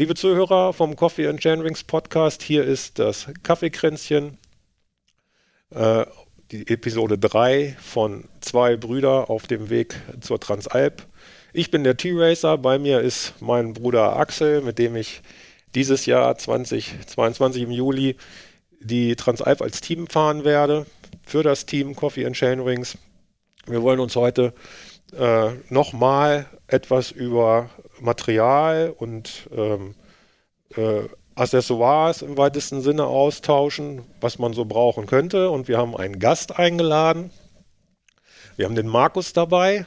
Liebe Zuhörer vom Coffee and Chainrings Podcast, hier ist das Kaffeekränzchen, äh, die Episode 3 von zwei Brüder auf dem Weg zur Transalp. Ich bin der T-Racer, bei mir ist mein Bruder Axel, mit dem ich dieses Jahr 2022 im Juli die Transalp als Team fahren werde, für das Team Coffee and Chainrings. Wir wollen uns heute äh, nochmal etwas über Material und ähm, äh, Accessoires im weitesten Sinne austauschen, was man so brauchen könnte. Und wir haben einen Gast eingeladen. Wir haben den Markus dabei.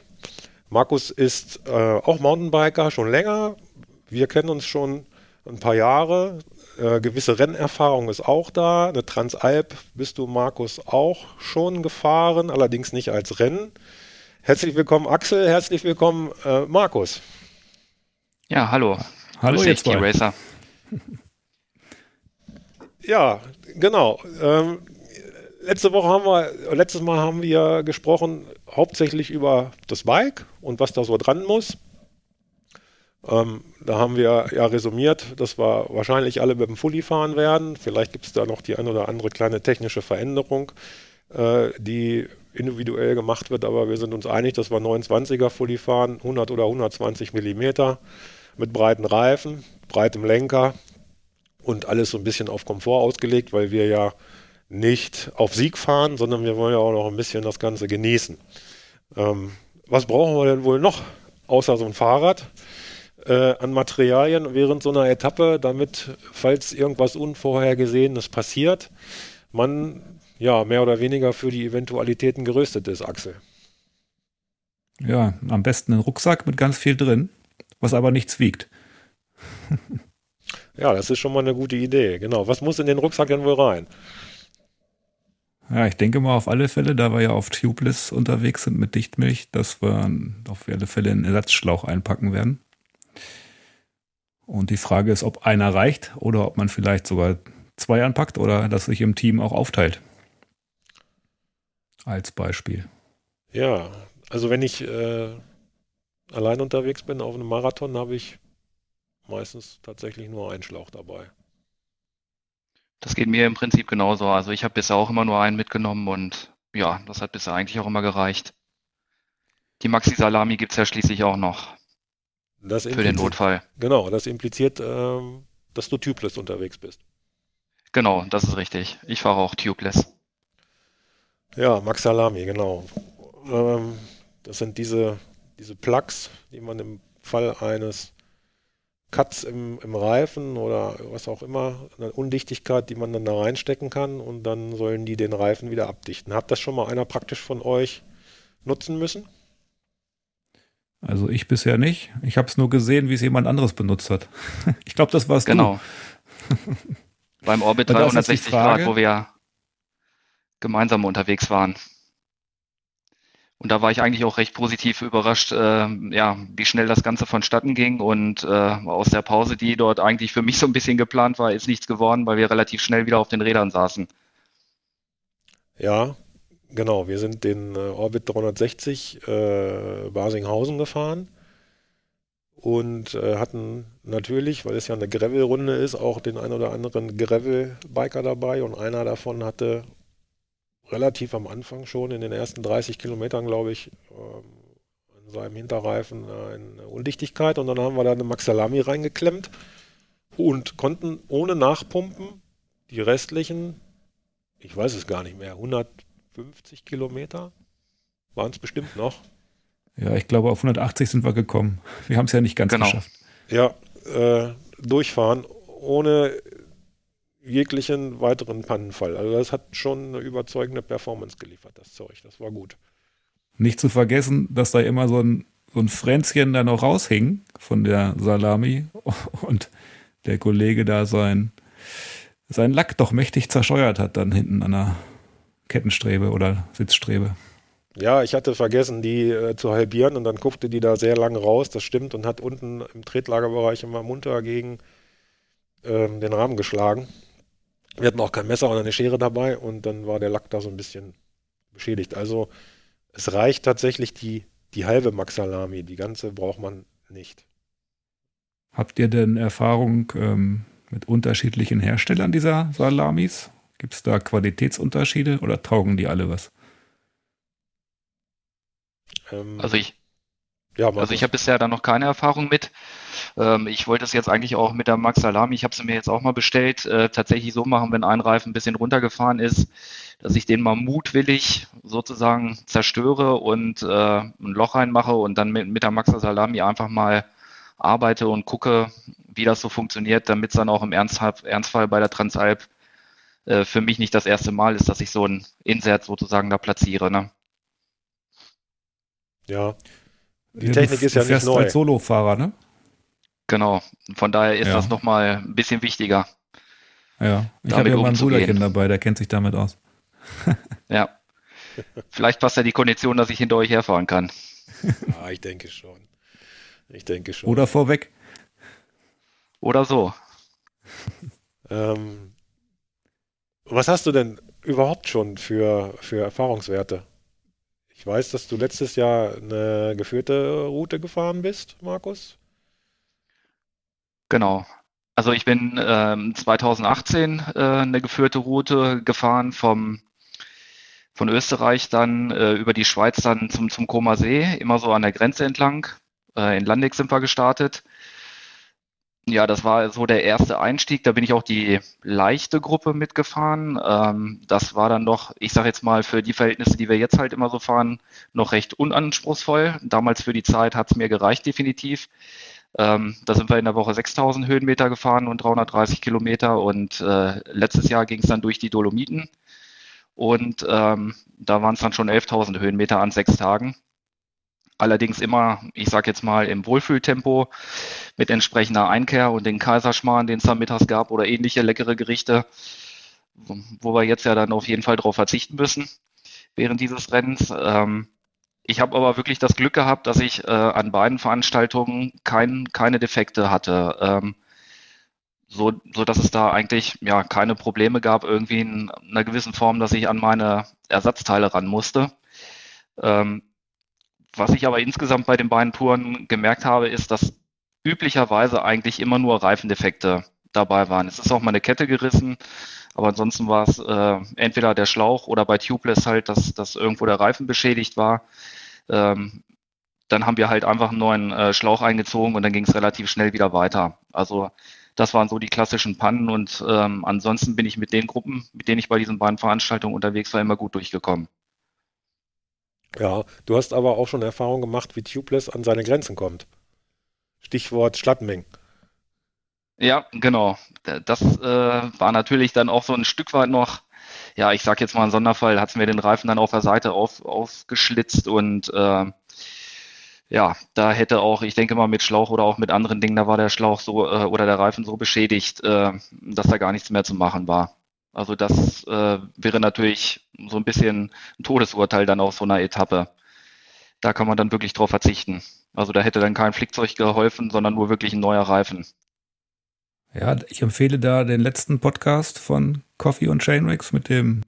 Markus ist äh, auch Mountainbiker schon länger. Wir kennen uns schon ein paar Jahre. Äh, gewisse Rennerfahrung ist auch da. Eine Transalp bist du, Markus, auch schon gefahren, allerdings nicht als Rennen. Herzlich willkommen, Axel. Herzlich willkommen, äh, Markus. Ja, hallo. Hallo, Grüß jetzt dich, Racer. Ja, genau. Ähm, letzte Woche haben wir, letztes Mal haben wir gesprochen hauptsächlich über das Bike und was da so dran muss. Ähm, da haben wir ja resümiert, dass wir wahrscheinlich alle mit dem Fully fahren werden. Vielleicht gibt es da noch die ein oder andere kleine technische Veränderung, äh, die individuell gemacht wird, aber wir sind uns einig, dass wir 29er Fully fahren, 100 oder 120 Millimeter mit breiten Reifen, breitem Lenker und alles so ein bisschen auf Komfort ausgelegt, weil wir ja nicht auf Sieg fahren, sondern wir wollen ja auch noch ein bisschen das Ganze genießen. Ähm, was brauchen wir denn wohl noch außer so ein Fahrrad? Äh, an Materialien während so einer Etappe, damit, falls irgendwas Unvorhergesehenes passiert, man ja mehr oder weniger für die Eventualitäten gerüstet ist, Axel. Ja, am besten ein Rucksack mit ganz viel drin, was aber nichts wiegt. ja, das ist schon mal eine gute Idee. Genau. Was muss in den Rucksack denn wohl rein? Ja, ich denke mal auf alle Fälle, da wir ja auf Tubeless unterwegs sind mit Dichtmilch, dass wir auf alle Fälle einen Ersatzschlauch einpacken werden. Und die Frage ist, ob einer reicht oder ob man vielleicht sogar zwei anpackt oder das sich im Team auch aufteilt. Als Beispiel. Ja, also wenn ich äh, allein unterwegs bin auf einem Marathon, habe ich meistens tatsächlich nur einen Schlauch dabei. Das geht mir im Prinzip genauso. Also ich habe bisher auch immer nur einen mitgenommen und ja, das hat bisher eigentlich auch immer gereicht. Die Maxi Salami gibt es ja schließlich auch noch. Das für den Notfall. Genau, das impliziert, ähm, dass du tubeless unterwegs bist. Genau, das ist richtig. Ich fahre auch tubeless. Ja, Max Salami, genau. Ähm, das sind diese, diese Plugs, die man im Fall eines Cuts im, im Reifen oder was auch immer, eine Undichtigkeit, die man dann da reinstecken kann und dann sollen die den Reifen wieder abdichten. Hat das schon mal einer praktisch von euch nutzen müssen? Also ich bisher nicht. Ich habe es nur gesehen, wie es jemand anderes benutzt hat. ich glaube, das war's genau. du. Beim Orbit 360 Grad, wo wir gemeinsam unterwegs waren. Und da war ich eigentlich auch recht positiv überrascht, äh, ja, wie schnell das Ganze vonstatten ging. Und äh, aus der Pause, die dort eigentlich für mich so ein bisschen geplant war, ist nichts geworden, weil wir relativ schnell wieder auf den Rädern saßen. Ja, genau. Wir sind den äh, Orbit 360 äh, Basinghausen gefahren und äh, hatten natürlich, weil es ja eine Gravel-Runde ist, auch den ein oder anderen Gravel-Biker dabei und einer davon hatte relativ am Anfang schon, in den ersten 30 Kilometern, glaube ich, ähm, in seinem Hinterreifen eine Undichtigkeit und dann haben wir da eine Maxalami reingeklemmt und konnten ohne Nachpumpen die restlichen, ich weiß es gar nicht mehr, 150 Kilometer waren es bestimmt noch. Ja, ich glaube, auf 180 sind wir gekommen. Wir haben es ja nicht ganz genau. geschafft. Ja, äh, durchfahren, ohne jeglichen weiteren Pannenfall. Also das hat schon eine überzeugende Performance geliefert, das Zeug. Das war gut. Nicht zu vergessen, dass da immer so ein, so ein Fränzchen da noch raushing von der Salami und der Kollege da sein, sein Lack doch mächtig zerscheuert hat dann hinten an der Kettenstrebe oder Sitzstrebe. Ja, ich hatte vergessen, die äh, zu halbieren und dann guckte die da sehr lange raus, das stimmt, und hat unten im Tretlagerbereich immer munter gegen ähm, den Rahmen geschlagen. Wir hatten auch kein Messer oder eine Schere dabei und dann war der Lack da so ein bisschen beschädigt. Also es reicht tatsächlich die, die halbe Max Salami, die ganze braucht man nicht. Habt ihr denn Erfahrung ähm, mit unterschiedlichen Herstellern dieser Salamis? Gibt es da Qualitätsunterschiede oder taugen die alle was? Ähm, also ich, ja, also ich habe bisher da noch keine Erfahrung mit. Ähm, ich wollte es jetzt eigentlich auch mit der Max Salami, ich habe sie mir jetzt auch mal bestellt, äh, tatsächlich so machen, wenn ein Reifen ein bisschen runtergefahren ist, dass ich den mal mutwillig sozusagen zerstöre und äh, ein Loch reinmache und dann mit, mit der Max Salami einfach mal arbeite und gucke, wie das so funktioniert, damit es dann auch im Ernstfall bei der Transalp äh, für mich nicht das erste Mal ist, dass ich so ein Insert sozusagen da platziere. Ne? Ja. Die ja, Technik du, ist ja nicht neu. als Solofahrer, ne? Genau. Von daher ist ja. das nochmal ein bisschen wichtiger. Ja, ich habe ja mal ein Bruderkind dabei, der kennt sich damit aus. ja. Vielleicht passt ja die Kondition, dass ich hinter euch herfahren kann. Ja, ich denke schon. Ich denke schon. Oder vorweg. Oder so. Ähm, was hast du denn überhaupt schon für, für Erfahrungswerte? Ich weiß, dass du letztes Jahr eine geführte Route gefahren bist, Markus. Genau. Also ich bin ähm, 2018 äh, eine geführte Route gefahren vom von Österreich dann äh, über die Schweiz dann zum zum Koma See, immer so an der Grenze entlang. Äh, in Landeck sind wir gestartet. Ja, das war so der erste Einstieg. Da bin ich auch die leichte Gruppe mitgefahren. Ähm, das war dann noch, ich sage jetzt mal, für die Verhältnisse, die wir jetzt halt immer so fahren, noch recht unanspruchsvoll. Damals für die Zeit hat es mir gereicht, definitiv. Ähm, da sind wir in der Woche 6000 Höhenmeter gefahren und 330 Kilometer und äh, letztes Jahr ging es dann durch die Dolomiten und ähm, da waren es dann schon 11.000 Höhenmeter an sechs Tagen. Allerdings immer, ich sage jetzt mal, im Wohlfühltempo mit entsprechender Einkehr und den Kaiserschmarrn, den es da mittags gab oder ähnliche leckere Gerichte, wo wir jetzt ja dann auf jeden Fall darauf verzichten müssen während dieses Rennens. Ähm, ich habe aber wirklich das Glück gehabt, dass ich äh, an beiden Veranstaltungen kein, keine Defekte hatte. Ähm, so, so dass es da eigentlich ja keine Probleme gab, irgendwie in einer gewissen Form, dass ich an meine Ersatzteile ran musste. Ähm, was ich aber insgesamt bei den beiden Touren gemerkt habe, ist, dass üblicherweise eigentlich immer nur Reifendefekte dabei waren. Es ist auch mal eine Kette gerissen, aber ansonsten war es äh, entweder der Schlauch oder bei Tubeless halt, dass, dass irgendwo der Reifen beschädigt war. Ähm, dann haben wir halt einfach einen neuen äh, Schlauch eingezogen und dann ging es relativ schnell wieder weiter. Also das waren so die klassischen Pannen und ähm, ansonsten bin ich mit den Gruppen, mit denen ich bei diesen beiden Veranstaltungen unterwegs war, immer gut durchgekommen. Ja, du hast aber auch schon Erfahrung gemacht, wie Tubeless an seine Grenzen kommt. Stichwort Schlattenmeng. Ja, genau. Das äh, war natürlich dann auch so ein Stück weit noch, ja, ich sag jetzt mal ein Sonderfall, hat es mir den Reifen dann auf der Seite auf, aufgeschlitzt und äh, ja, da hätte auch, ich denke mal mit Schlauch oder auch mit anderen Dingen, da war der Schlauch so äh, oder der Reifen so beschädigt, äh, dass da gar nichts mehr zu machen war. Also das äh, wäre natürlich so ein bisschen ein Todesurteil dann auf so einer Etappe. Da kann man dann wirklich drauf verzichten. Also da hätte dann kein Flickzeug geholfen, sondern nur wirklich ein neuer Reifen. Ja, ich empfehle da den letzten Podcast von Coffee und Chainrix mit dem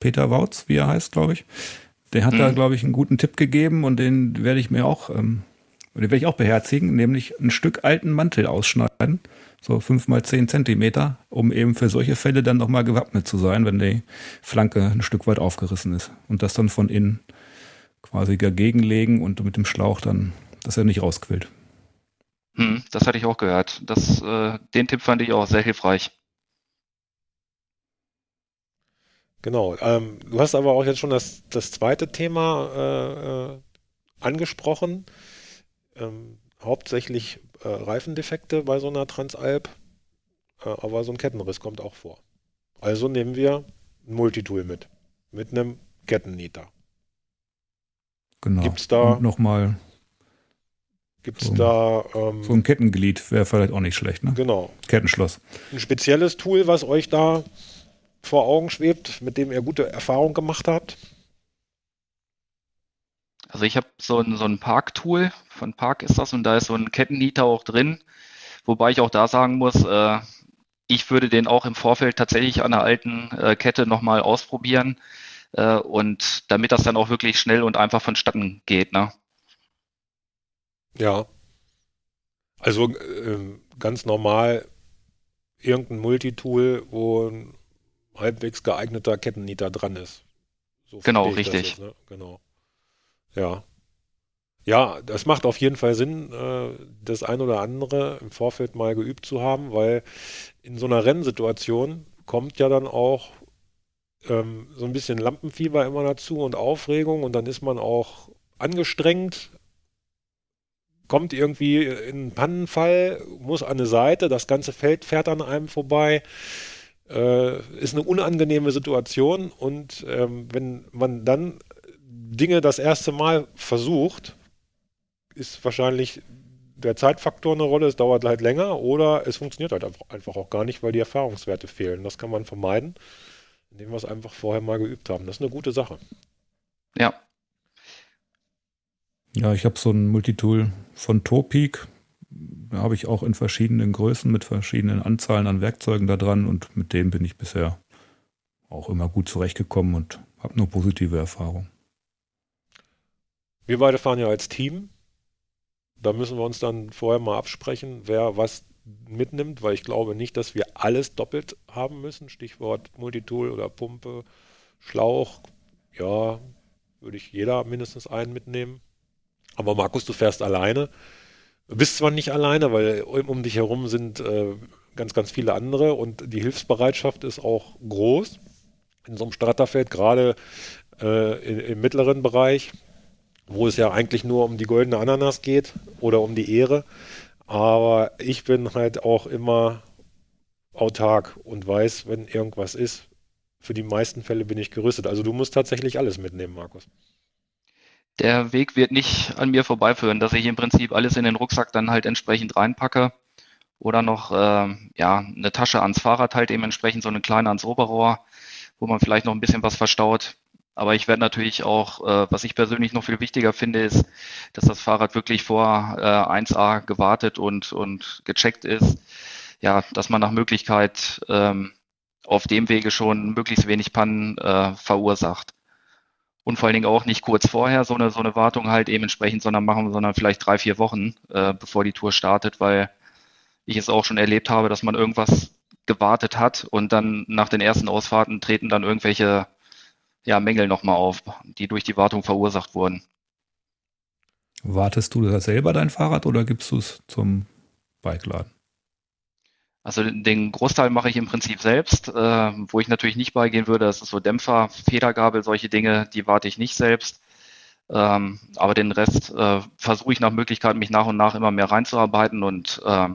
Peter Wautz, wie er heißt, glaube ich. Der hat mhm. da, glaube ich, einen guten Tipp gegeben und den werde ich mir auch, ähm, den werde ich auch beherzigen, nämlich ein Stück alten Mantel ausschneiden so fünf mal zehn Zentimeter, um eben für solche Fälle dann nochmal gewappnet zu sein, wenn die Flanke ein Stück weit aufgerissen ist. Und das dann von innen quasi dagegen legen und mit dem Schlauch dann, dass er nicht rausquillt. Hm, das hatte ich auch gehört. Das, äh, den Tipp fand ich auch sehr hilfreich. Genau. Ähm, du hast aber auch jetzt schon das, das zweite Thema äh, äh angesprochen. Ähm, hauptsächlich äh, Reifendefekte bei so einer Transalp, äh, aber so ein Kettenriss kommt auch vor. Also nehmen wir ein Multitool mit, mit einem Kettennieter. Genau. Gibt's da nochmal Gibt's so, da ähm, so ein Kettenglied wäre vielleicht auch nicht schlecht, ne? Genau. Kettenschloss. Ein spezielles Tool, was euch da vor Augen schwebt, mit dem ihr gute Erfahrungen gemacht habt? Also ich habe so ein, so ein Park-Tool, von Park ist das, und da ist so ein Kettennieter auch drin, wobei ich auch da sagen muss, äh, ich würde den auch im Vorfeld tatsächlich an der alten äh, Kette nochmal ausprobieren äh, und damit das dann auch wirklich schnell und einfach vonstatten geht. Ne? Ja. Also äh, ganz normal irgendein Multitool, wo ein halbwegs geeigneter Kettennieter dran ist. So genau, richtig. Jetzt, ne? Genau. Ja. Ja, das macht auf jeden Fall Sinn, äh, das ein oder andere im Vorfeld mal geübt zu haben, weil in so einer Rennsituation kommt ja dann auch ähm, so ein bisschen Lampenfieber immer dazu und Aufregung und dann ist man auch angestrengt, kommt irgendwie in einen Pannenfall, muss an eine Seite, das ganze Feld fährt an einem vorbei. Äh, ist eine unangenehme Situation und ähm, wenn man dann Dinge das erste Mal versucht, ist wahrscheinlich der Zeitfaktor eine Rolle, es dauert halt länger oder es funktioniert halt einfach auch gar nicht, weil die Erfahrungswerte fehlen. Das kann man vermeiden, indem wir es einfach vorher mal geübt haben. Das ist eine gute Sache. Ja. Ja, ich habe so ein Multitool von Topik. Da habe ich auch in verschiedenen Größen mit verschiedenen Anzahlen an Werkzeugen da dran und mit dem bin ich bisher auch immer gut zurechtgekommen und habe nur positive Erfahrungen. Wir beide fahren ja als Team da müssen wir uns dann vorher mal absprechen, wer was mitnimmt, weil ich glaube nicht, dass wir alles doppelt haben müssen. Stichwort Multitool oder Pumpe, Schlauch. Ja, würde ich jeder mindestens einen mitnehmen. Aber Markus, du fährst alleine. Du bist zwar nicht alleine, weil um dich herum sind äh, ganz, ganz viele andere und die Hilfsbereitschaft ist auch groß. In so einem Stratterfeld, gerade äh, im mittleren Bereich, wo es ja eigentlich nur um die goldene Ananas geht oder um die Ehre. Aber ich bin halt auch immer autark und weiß, wenn irgendwas ist, für die meisten Fälle bin ich gerüstet. Also du musst tatsächlich alles mitnehmen, Markus. Der Weg wird nicht an mir vorbeiführen, dass ich im Prinzip alles in den Rucksack dann halt entsprechend reinpacke oder noch äh, ja eine Tasche ans Fahrrad halt dementsprechend so eine kleine ans Oberrohr, wo man vielleicht noch ein bisschen was verstaut. Aber ich werde natürlich auch, äh, was ich persönlich noch viel wichtiger finde, ist, dass das Fahrrad wirklich vor äh, 1A gewartet und, und gecheckt ist. Ja, dass man nach Möglichkeit ähm, auf dem Wege schon möglichst wenig Pannen äh, verursacht. Und vor allen Dingen auch nicht kurz vorher so eine, so eine Wartung halt eben entsprechend, sondern machen, sondern vielleicht drei, vier Wochen, äh, bevor die Tour startet, weil ich es auch schon erlebt habe, dass man irgendwas gewartet hat und dann nach den ersten Ausfahrten treten dann irgendwelche ja, Mängel nochmal auf, die durch die Wartung verursacht wurden. Wartest du da selber dein Fahrrad oder gibst du es zum Bikeladen? Also den Großteil mache ich im Prinzip selbst. Äh, wo ich natürlich nicht beigehen würde, das ist so Dämpfer, Federgabel, solche Dinge, die warte ich nicht selbst. Ähm, aber den Rest äh, versuche ich nach Möglichkeit, mich nach und nach immer mehr reinzuarbeiten. Und äh,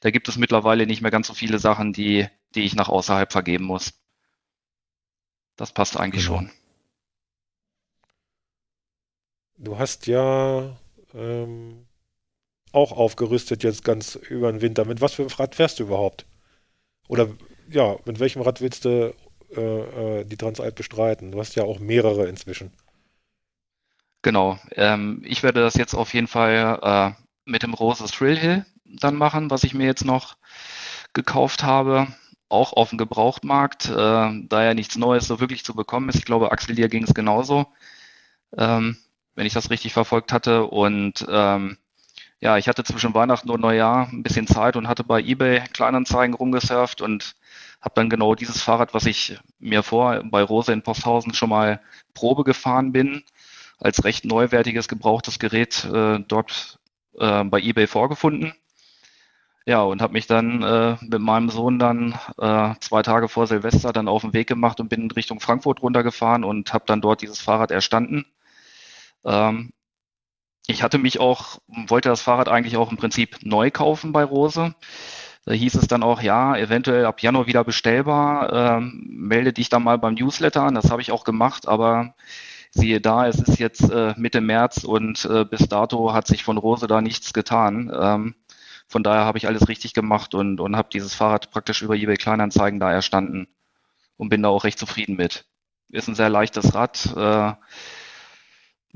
da gibt es mittlerweile nicht mehr ganz so viele Sachen, die, die ich nach außerhalb vergeben muss. Das passt eigentlich genau. schon. Du hast ja ähm, auch aufgerüstet jetzt ganz über den Winter. Mit was für einem Rad fährst du überhaupt? Oder ja, mit welchem Rad willst du äh, äh, die Transalp bestreiten? Du hast ja auch mehrere inzwischen. Genau. Ähm, ich werde das jetzt auf jeden Fall äh, mit dem Roses Thrill Hill dann machen, was ich mir jetzt noch gekauft habe auch auf dem Gebrauchtmarkt, äh, da ja nichts Neues so wirklich zu bekommen ist. Ich glaube, Axel, dir ging es genauso, ähm, wenn ich das richtig verfolgt hatte. Und ähm, ja, ich hatte zwischen Weihnachten und Neujahr ein bisschen Zeit und hatte bei eBay Kleinanzeigen rumgesurft und habe dann genau dieses Fahrrad, was ich mir vor bei Rose in Posthausen schon mal Probe gefahren bin, als recht neuwertiges gebrauchtes Gerät äh, dort äh, bei eBay vorgefunden ja, und habe mich dann äh, mit meinem Sohn dann äh, zwei Tage vor Silvester dann auf den Weg gemacht und bin in Richtung Frankfurt runtergefahren und habe dann dort dieses Fahrrad erstanden. Ähm, ich hatte mich auch, wollte das Fahrrad eigentlich auch im Prinzip neu kaufen bei Rose. Da hieß es dann auch, ja, eventuell ab Januar wieder bestellbar. Ähm, melde dich dann mal beim Newsletter an. Das habe ich auch gemacht, aber siehe da, es ist jetzt äh, Mitte März und äh, bis dato hat sich von Rose da nichts getan. Ähm, von daher habe ich alles richtig gemacht und, und habe dieses Fahrrad praktisch über eBay Kleinanzeigen da erstanden und bin da auch recht zufrieden mit. Ist ein sehr leichtes Rad. Äh,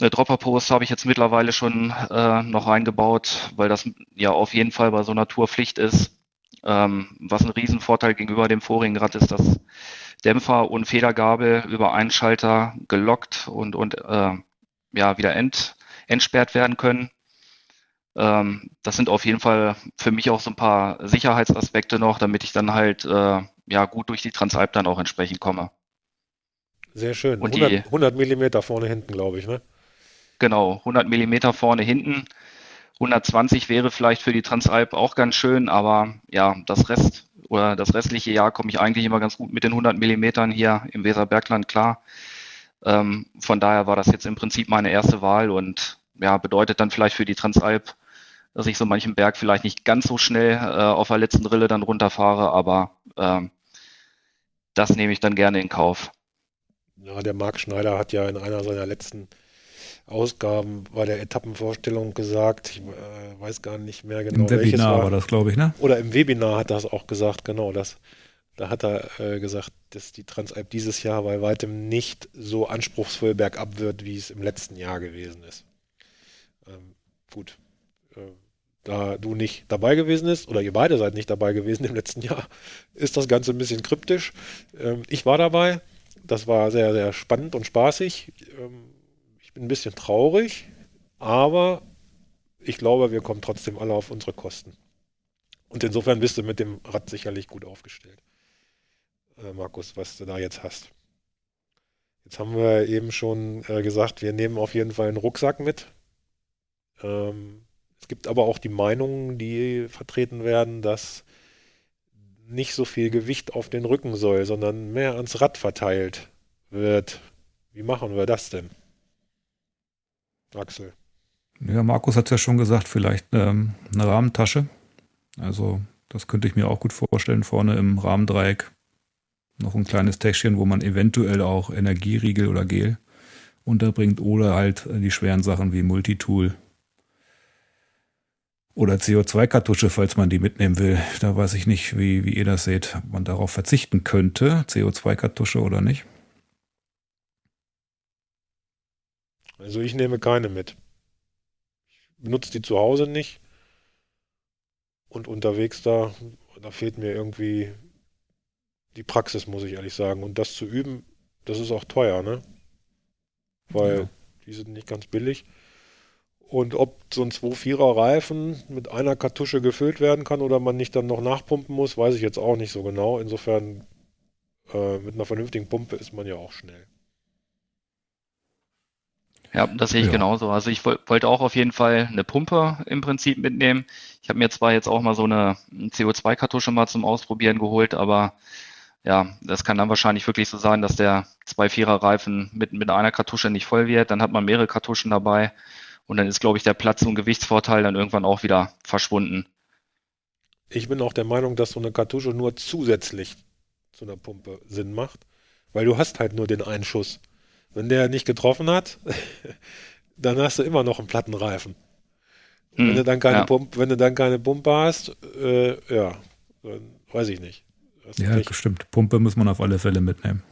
eine Dropper-Post habe ich jetzt mittlerweile schon äh, noch reingebaut, weil das ja auf jeden Fall bei so einer Tour Pflicht ist. Ähm, was ein Riesenvorteil gegenüber dem vorigen Rad ist, dass Dämpfer und Federgabel über einen Schalter gelockt und, und äh, ja, wieder ent, entsperrt werden können. Ähm, das sind auf jeden Fall für mich auch so ein paar Sicherheitsaspekte noch, damit ich dann halt äh, ja gut durch die Transalp dann auch entsprechend komme. Sehr schön. Und 100, die, 100 Millimeter vorne hinten, glaube ich, ne? Genau, 100 Millimeter vorne hinten. 120 wäre vielleicht für die Transalp auch ganz schön, aber ja, das Rest oder das restliche Jahr komme ich eigentlich immer ganz gut mit den 100 Millimetern hier im Weserbergland klar. Ähm, von daher war das jetzt im Prinzip meine erste Wahl und ja, bedeutet dann vielleicht für die Transalp, dass ich so manchen Berg vielleicht nicht ganz so schnell äh, auf der letzten Rille dann runterfahre, aber ähm, das nehme ich dann gerne in Kauf. Ja, der Marc Schneider hat ja in einer seiner letzten Ausgaben bei der Etappenvorstellung gesagt, ich äh, weiß gar nicht mehr genau. Im Webinar war. war das, glaube ich, ne? Oder im Webinar hat er es auch gesagt, genau das. Da hat er äh, gesagt, dass die Transalp dieses Jahr bei weitem nicht so anspruchsvoll bergab wird, wie es im letzten Jahr gewesen ist. Ähm, gut. Äh, da du nicht dabei gewesen bist, oder ihr beide seid nicht dabei gewesen im letzten Jahr, ist das Ganze ein bisschen kryptisch. Ähm, ich war dabei. Das war sehr, sehr spannend und spaßig. Ähm, ein bisschen traurig, aber ich glaube, wir kommen trotzdem alle auf unsere Kosten. Und insofern bist du mit dem Rad sicherlich gut aufgestellt. Äh, Markus, was du da jetzt hast. Jetzt haben wir eben schon äh, gesagt, wir nehmen auf jeden Fall einen Rucksack mit. Ähm, es gibt aber auch die Meinungen, die vertreten werden, dass nicht so viel Gewicht auf den Rücken soll, sondern mehr ans Rad verteilt wird. Wie machen wir das denn? Axel. Ja, Markus hat es ja schon gesagt, vielleicht ähm, eine Rahmentasche. Also das könnte ich mir auch gut vorstellen, vorne im Rahmendreieck noch ein kleines Täschchen, wo man eventuell auch Energieriegel oder Gel unterbringt oder halt die schweren Sachen wie Multitool oder CO2-Kartusche, falls man die mitnehmen will. Da weiß ich nicht, wie, wie ihr das seht, ob man darauf verzichten könnte, CO2-Kartusche oder nicht. Also ich nehme keine mit. Ich benutze die zu Hause nicht. Und unterwegs da, da fehlt mir irgendwie die Praxis, muss ich ehrlich sagen. Und das zu üben, das ist auch teuer, ne? Weil ja. die sind nicht ganz billig. Und ob so ein 2-4er Reifen mit einer Kartusche gefüllt werden kann oder man nicht dann noch nachpumpen muss, weiß ich jetzt auch nicht so genau. Insofern äh, mit einer vernünftigen Pumpe ist man ja auch schnell. Ja, das sehe ich ja. genauso. Also ich wollte auch auf jeden Fall eine Pumpe im Prinzip mitnehmen. Ich habe mir zwar jetzt auch mal so eine CO2-Kartusche mal zum Ausprobieren geholt, aber ja, das kann dann wahrscheinlich wirklich so sein, dass der 2,4er Reifen mit, mit einer Kartusche nicht voll wird. Dann hat man mehrere Kartuschen dabei und dann ist, glaube ich, der Platz- und Gewichtsvorteil dann irgendwann auch wieder verschwunden. Ich bin auch der Meinung, dass so eine Kartusche nur zusätzlich zu einer Pumpe Sinn macht, weil du hast halt nur den einen Schuss. Wenn der nicht getroffen hat, dann hast du immer noch einen platten Reifen. Hm, wenn, du dann keine ja. Pumpe, wenn du dann keine Pumpe hast, äh, ja, dann weiß ich nicht. Ja, Pech. stimmt. Pumpe muss man auf alle Fälle mitnehmen.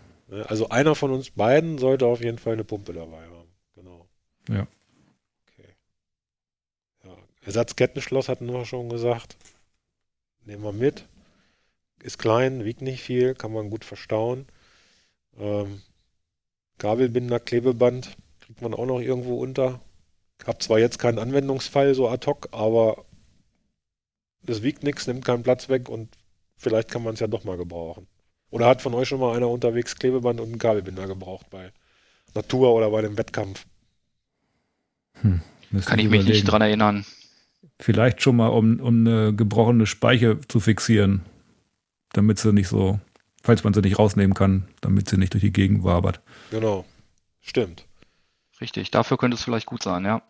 Also einer von uns beiden sollte auf jeden Fall eine Pumpe dabei haben. Genau. Ja. Okay. Ja. Ersatzkettenschloss hatten wir schon gesagt. Nehmen wir mit. Ist klein, wiegt nicht viel, kann man gut verstauen. Ähm, Kabelbinder, Klebeband kriegt man auch noch irgendwo unter. Hab zwar jetzt keinen Anwendungsfall so ad hoc, aber das wiegt nichts, nimmt keinen Platz weg und vielleicht kann man es ja doch mal gebrauchen. Oder hat von euch schon mal einer unterwegs Klebeband und einen Kabelbinder gebraucht bei Natur oder bei dem Wettkampf? Hm, kann ich mich nicht dran erinnern. Vielleicht schon mal, um, um eine gebrochene Speiche zu fixieren, damit sie nicht so falls man sie nicht rausnehmen kann, damit sie nicht durch die Gegend wabert. Genau, stimmt. Richtig, dafür könnte es vielleicht gut sein, ja.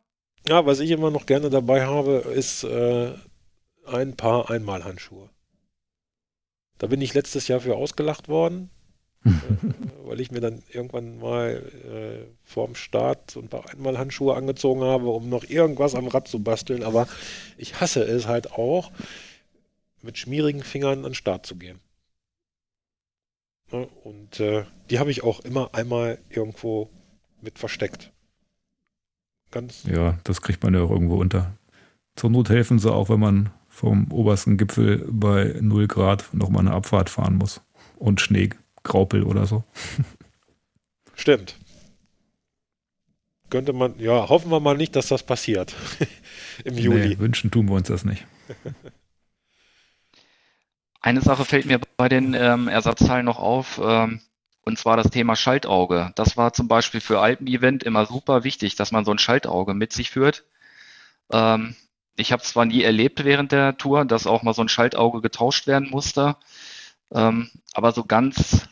Ja, was ich immer noch gerne dabei habe, ist äh, ein paar Einmalhandschuhe. Da bin ich letztes Jahr für ausgelacht worden, äh, weil ich mir dann irgendwann mal äh, vorm Start so ein paar Einmalhandschuhe angezogen habe, um noch irgendwas am Rad zu basteln. Aber ich hasse es halt auch, mit schmierigen Fingern an den Start zu gehen. Ne? Und äh, die habe ich auch immer einmal irgendwo mit versteckt. Ganz. Ja, das kriegt man ja auch irgendwo unter. Zur Not helfen sie auch, wenn man vom obersten Gipfel bei 0 Grad nochmal eine Abfahrt fahren muss. Und Schnee, Graupel oder so. Stimmt. Könnte man, ja, hoffen wir mal nicht, dass das passiert. im Juli. Nee, wünschen tun wir uns das nicht. Eine Sache fällt mir bei den ähm, Ersatzteilen noch auf, ähm, und zwar das Thema Schaltauge. Das war zum Beispiel für Alpen-Event immer super wichtig, dass man so ein Schaltauge mit sich führt. Ähm, ich habe zwar nie erlebt während der Tour, dass auch mal so ein Schaltauge getauscht werden musste, ähm, aber so ganz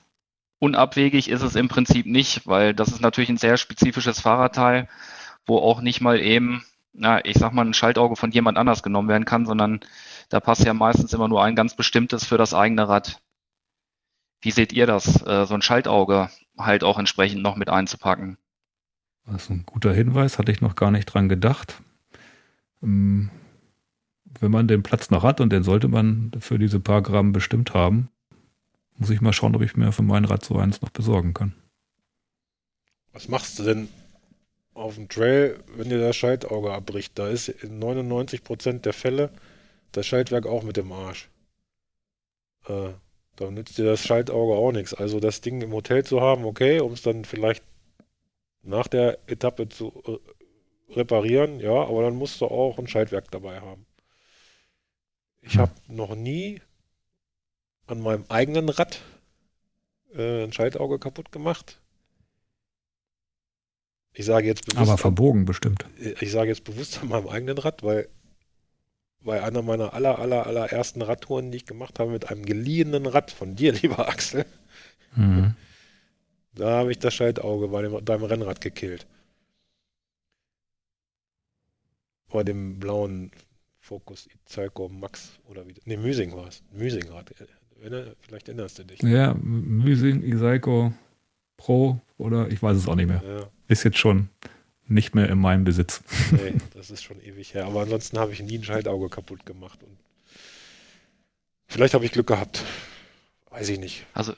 unabwegig ist es im Prinzip nicht, weil das ist natürlich ein sehr spezifisches Fahrradteil, wo auch nicht mal eben, na, ich sag mal, ein Schaltauge von jemand anders genommen werden kann, sondern da passt ja meistens immer nur ein ganz bestimmtes für das eigene Rad. Wie seht ihr das, äh, so ein Schaltauge halt auch entsprechend noch mit einzupacken? Das ist ein guter Hinweis, hatte ich noch gar nicht dran gedacht. Ähm, wenn man den Platz noch hat und den sollte man für diese paar Gramm bestimmt haben, muss ich mal schauen, ob ich mir für mein Rad so eins noch besorgen kann. Was machst du denn auf dem Trail, wenn dir das Schaltauge abbricht? Da ist in 99% der Fälle das Schaltwerk auch mit dem Arsch. Äh, da nützt dir das Schaltauge auch nichts. Also das Ding im Hotel zu haben, okay, um es dann vielleicht nach der Etappe zu äh, reparieren, ja, aber dann musst du auch ein Schaltwerk dabei haben. Ich habe noch nie an meinem eigenen Rad äh, ein Schaltauge kaputt gemacht. Ich sage jetzt bewusst. Aber verbogen bestimmt. Ich sage jetzt bewusst an meinem eigenen Rad, weil bei einer meiner aller, aller, allerersten Radtouren, die ich gemacht habe, mit einem geliehenen Rad von dir, lieber Axel, mhm. da habe ich das Schaltauge bei dem, beim Rennrad gekillt. Bei dem blauen Focus Italco Max oder wie. Ne, Müsing war es. Müsingrad. Vielleicht erinnerst du dich. Ja, Müsing, Isalco Pro oder ich weiß es auch nicht mehr. Ja. Ist jetzt schon nicht mehr in meinem Besitz. Nee, das ist schon ewig her. Aber ansonsten habe ich nie ein Schaltauge kaputt gemacht. Und vielleicht habe ich Glück gehabt. Weiß ich nicht. Also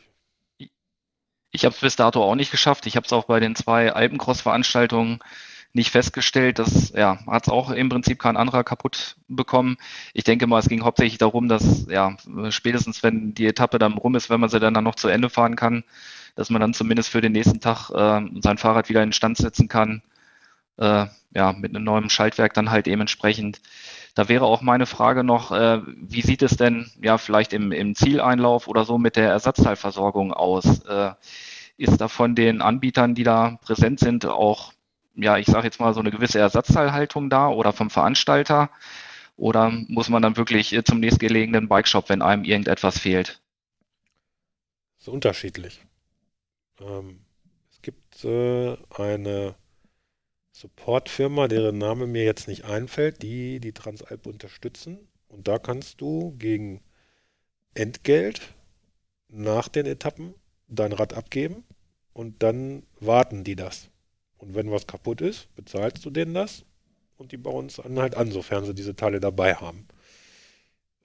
ich habe es bis dato auch nicht geschafft. Ich habe es auch bei den zwei Alpencross-Veranstaltungen nicht festgestellt. Das ja, hat es auch im Prinzip kein anderer kaputt bekommen. Ich denke mal, es ging hauptsächlich darum, dass ja spätestens wenn die Etappe dann rum ist, wenn man sie dann, dann noch zu Ende fahren kann, dass man dann zumindest für den nächsten Tag äh, sein Fahrrad wieder in Stand setzen kann äh, ja, mit einem neuen Schaltwerk dann halt dementsprechend. Da wäre auch meine Frage noch, äh, wie sieht es denn ja vielleicht im, im Zieleinlauf oder so mit der Ersatzteilversorgung aus? Äh, ist da von den Anbietern, die da präsent sind, auch, ja, ich sage jetzt mal so eine gewisse Ersatzteilhaltung da oder vom Veranstalter? Oder muss man dann wirklich zum nächstgelegenen Bikeshop, wenn einem irgendetwas fehlt? Das ist unterschiedlich. Ähm, es gibt äh, eine Supportfirma, deren Name mir jetzt nicht einfällt, die die Transalp unterstützen. Und da kannst du gegen Entgelt nach den Etappen dein Rad abgeben und dann warten die das. Und wenn was kaputt ist, bezahlst du denen das und die bauen es dann halt an, sofern sie diese Teile dabei haben.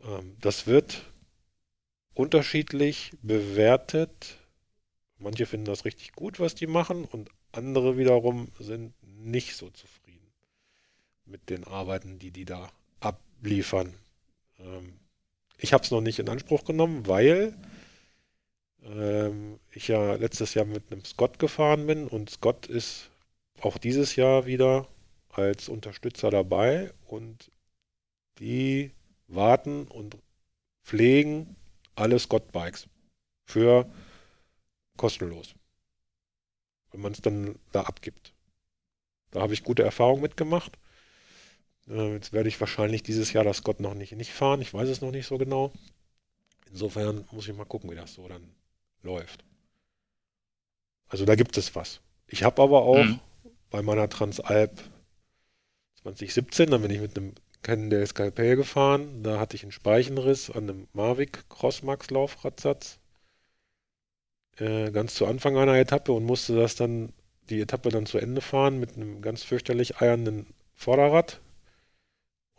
Ähm, das wird unterschiedlich bewertet. Manche finden das richtig gut, was die machen und andere wiederum sind nicht so zufrieden mit den Arbeiten, die die da abliefern. Ähm, ich habe es noch nicht in Anspruch genommen, weil ähm, ich ja letztes Jahr mit einem Scott gefahren bin und Scott ist auch dieses Jahr wieder als Unterstützer dabei und die warten und pflegen alle Scott-Bikes für kostenlos, wenn man es dann da abgibt. Da habe ich gute Erfahrungen mitgemacht. Äh, jetzt werde ich wahrscheinlich dieses Jahr das Scott noch nicht, nicht fahren. Ich weiß es noch nicht so genau. Insofern muss ich mal gucken, wie das so dann läuft. Also da gibt es was. Ich habe aber auch mhm. bei meiner Transalp 2017, da bin ich mit einem Cannondale Skalpell gefahren. Da hatte ich einen Speichenriss an einem Mavic Crossmax Laufradsatz. Äh, ganz zu Anfang einer Etappe und musste das dann die Etappe dann zu Ende fahren mit einem ganz fürchterlich eiernden Vorderrad.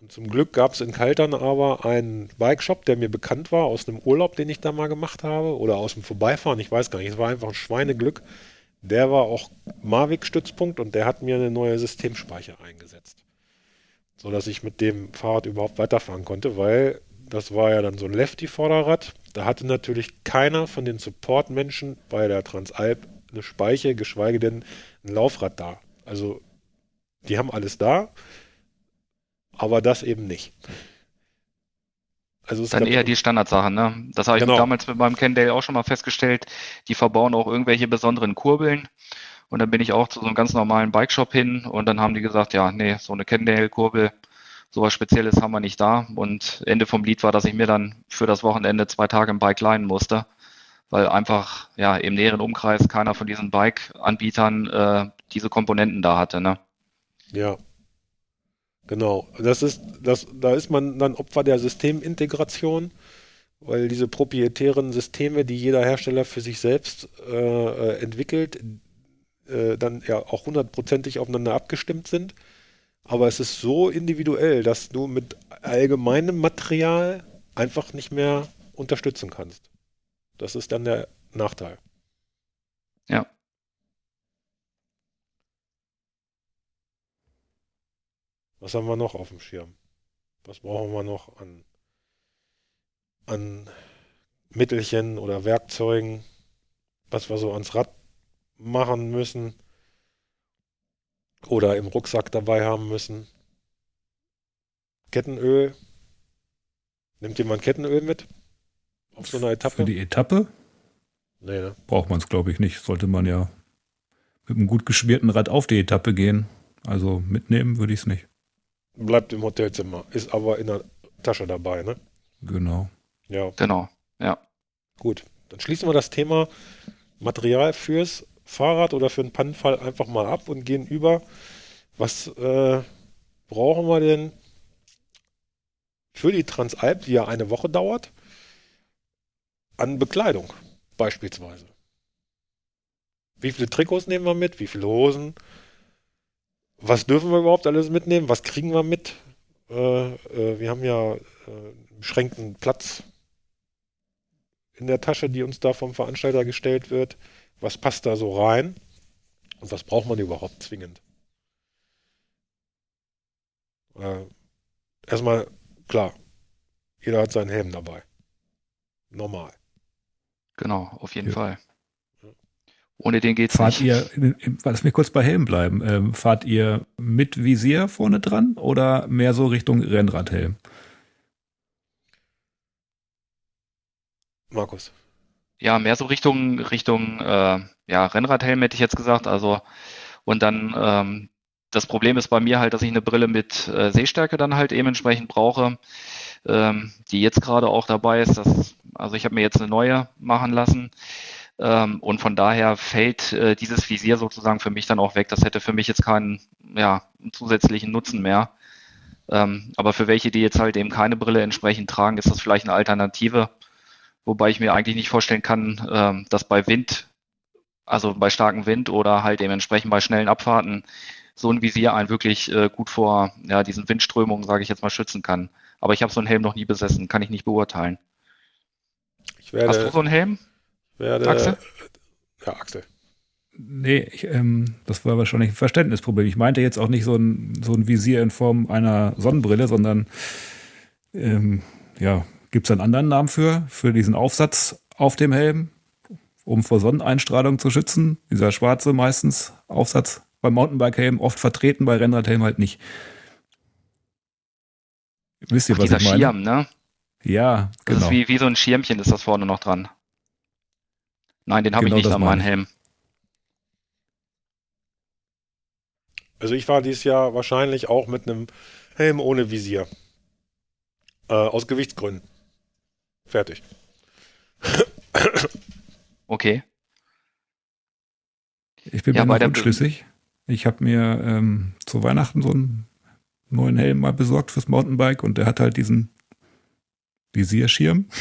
Und zum Glück gab es in Kaltern aber einen Bikeshop, der mir bekannt war aus einem Urlaub, den ich da mal gemacht habe oder aus dem Vorbeifahren, ich weiß gar nicht. Es war einfach ein Schweineglück. Der war auch Mavic-Stützpunkt und der hat mir eine neue Systemspeicher eingesetzt. So dass ich mit dem Fahrrad überhaupt weiterfahren konnte, weil das war ja dann so ein Lefty-Vorderrad. Da hatte natürlich keiner von den Support-Menschen bei der Transalp eine Speiche, geschweige denn ein Laufrad da. Also die haben alles da. aber das eben nicht. Also dann eher die Standardsachen, ne? Das habe ich genau. damals mit meinem Kendale auch schon mal festgestellt. Die verbauen auch irgendwelche besonderen Kurbeln. Und dann bin ich auch zu so einem ganz normalen Bikeshop hin und dann haben die gesagt, ja, nee, so eine Kendale-Kurbel, sowas Spezielles haben wir nicht da. Und Ende vom Lied war, dass ich mir dann für das Wochenende zwei Tage im Bike leihen musste, weil einfach ja im näheren Umkreis keiner von diesen Bike-Anbietern äh, diese Komponenten da hatte, ne? Ja, Genau, das ist, das, da ist man dann Opfer der Systemintegration, weil diese proprietären Systeme, die jeder Hersteller für sich selbst äh, entwickelt, äh, dann ja auch hundertprozentig aufeinander abgestimmt sind. Aber es ist so individuell, dass du mit allgemeinem Material einfach nicht mehr unterstützen kannst. Das ist dann der Nachteil. Ja. Was haben wir noch auf dem Schirm? Was brauchen wir noch an, an Mittelchen oder Werkzeugen, was wir so ans Rad machen müssen oder im Rucksack dabei haben müssen? Kettenöl. Nimmt jemand Kettenöl mit? Auf so einer Etappe? Für die Etappe? Nee, ne? Braucht man es, glaube ich, nicht. Sollte man ja mit einem gut geschmierten Rad auf die Etappe gehen. Also mitnehmen würde ich es nicht bleibt im Hotelzimmer, ist aber in der Tasche dabei, ne? Genau. Ja. Genau, ja. Gut, dann schließen wir das Thema Material fürs Fahrrad oder für einen Pannenfall einfach mal ab und gehen über. Was äh, brauchen wir denn für die Transalp, die ja eine Woche dauert, an Bekleidung beispielsweise? Wie viele Trikots nehmen wir mit? Wie viele Hosen? was dürfen wir überhaupt alles mitnehmen? Was kriegen wir mit? Äh, äh, wir haben ja äh, beschränkten Platz in der Tasche, die uns da vom Veranstalter gestellt wird. Was passt da so rein? Und was braucht man überhaupt zwingend? Äh, erstmal, klar, jeder hat seinen Helm dabei. Normal. Genau, auf jeden ja. Fall. Ohne den geht's fahrt nicht. Ihr, lass mich kurz bei Helm bleiben. Ähm, fahrt ihr mit Visier vorne dran oder mehr so Richtung Rennradhelm? Markus. Ja, mehr so Richtung Richtung äh, ja, Rennradhelm hätte ich jetzt gesagt. Also und dann ähm, das Problem ist bei mir halt, dass ich eine Brille mit äh, Sehstärke dann halt eben entsprechend brauche, ähm, die jetzt gerade auch dabei ist. Dass, also ich habe mir jetzt eine neue machen lassen. Ähm, und von daher fällt äh, dieses Visier sozusagen für mich dann auch weg. Das hätte für mich jetzt keinen ja, zusätzlichen Nutzen mehr. Ähm, aber für welche, die jetzt halt eben keine Brille entsprechend tragen, ist das vielleicht eine Alternative. Wobei ich mir eigentlich nicht vorstellen kann, ähm, dass bei Wind, also bei starkem Wind oder halt eben entsprechend bei schnellen Abfahrten, so ein Visier einen wirklich äh, gut vor ja, diesen Windströmungen, sage ich jetzt mal, schützen kann. Aber ich habe so einen Helm noch nie besessen, kann ich nicht beurteilen. Ich werde, Hast du so einen Helm? werde. Axel? Ja, Axel. Nee, ich, ähm, das war wahrscheinlich ein Verständnisproblem. Ich meinte jetzt auch nicht so ein, so ein Visier in Form einer Sonnenbrille, sondern ähm, ja, gibt es einen anderen Namen für, für diesen Aufsatz auf dem Helm, um vor Sonneneinstrahlung zu schützen? Dieser schwarze meistens Aufsatz beim Mountainbike-Helm oft vertreten, bei Rennradhelm halt nicht. Wisst ihr, Ach, was ich meine? Schirm, ne? Ja, genau. Das ist genau. wie, wie so ein Schirmchen ist das vorne noch dran. Nein, den habe genau ich nicht an meinem Helm. Also ich war dieses Jahr wahrscheinlich auch mit einem Helm ohne Visier. Äh, aus Gewichtsgründen. Fertig. okay. Ich bin ja, mir noch unschlüssig. Ich habe mir ähm, zu Weihnachten so einen neuen Helm mal besorgt fürs Mountainbike und der hat halt diesen Visierschirm.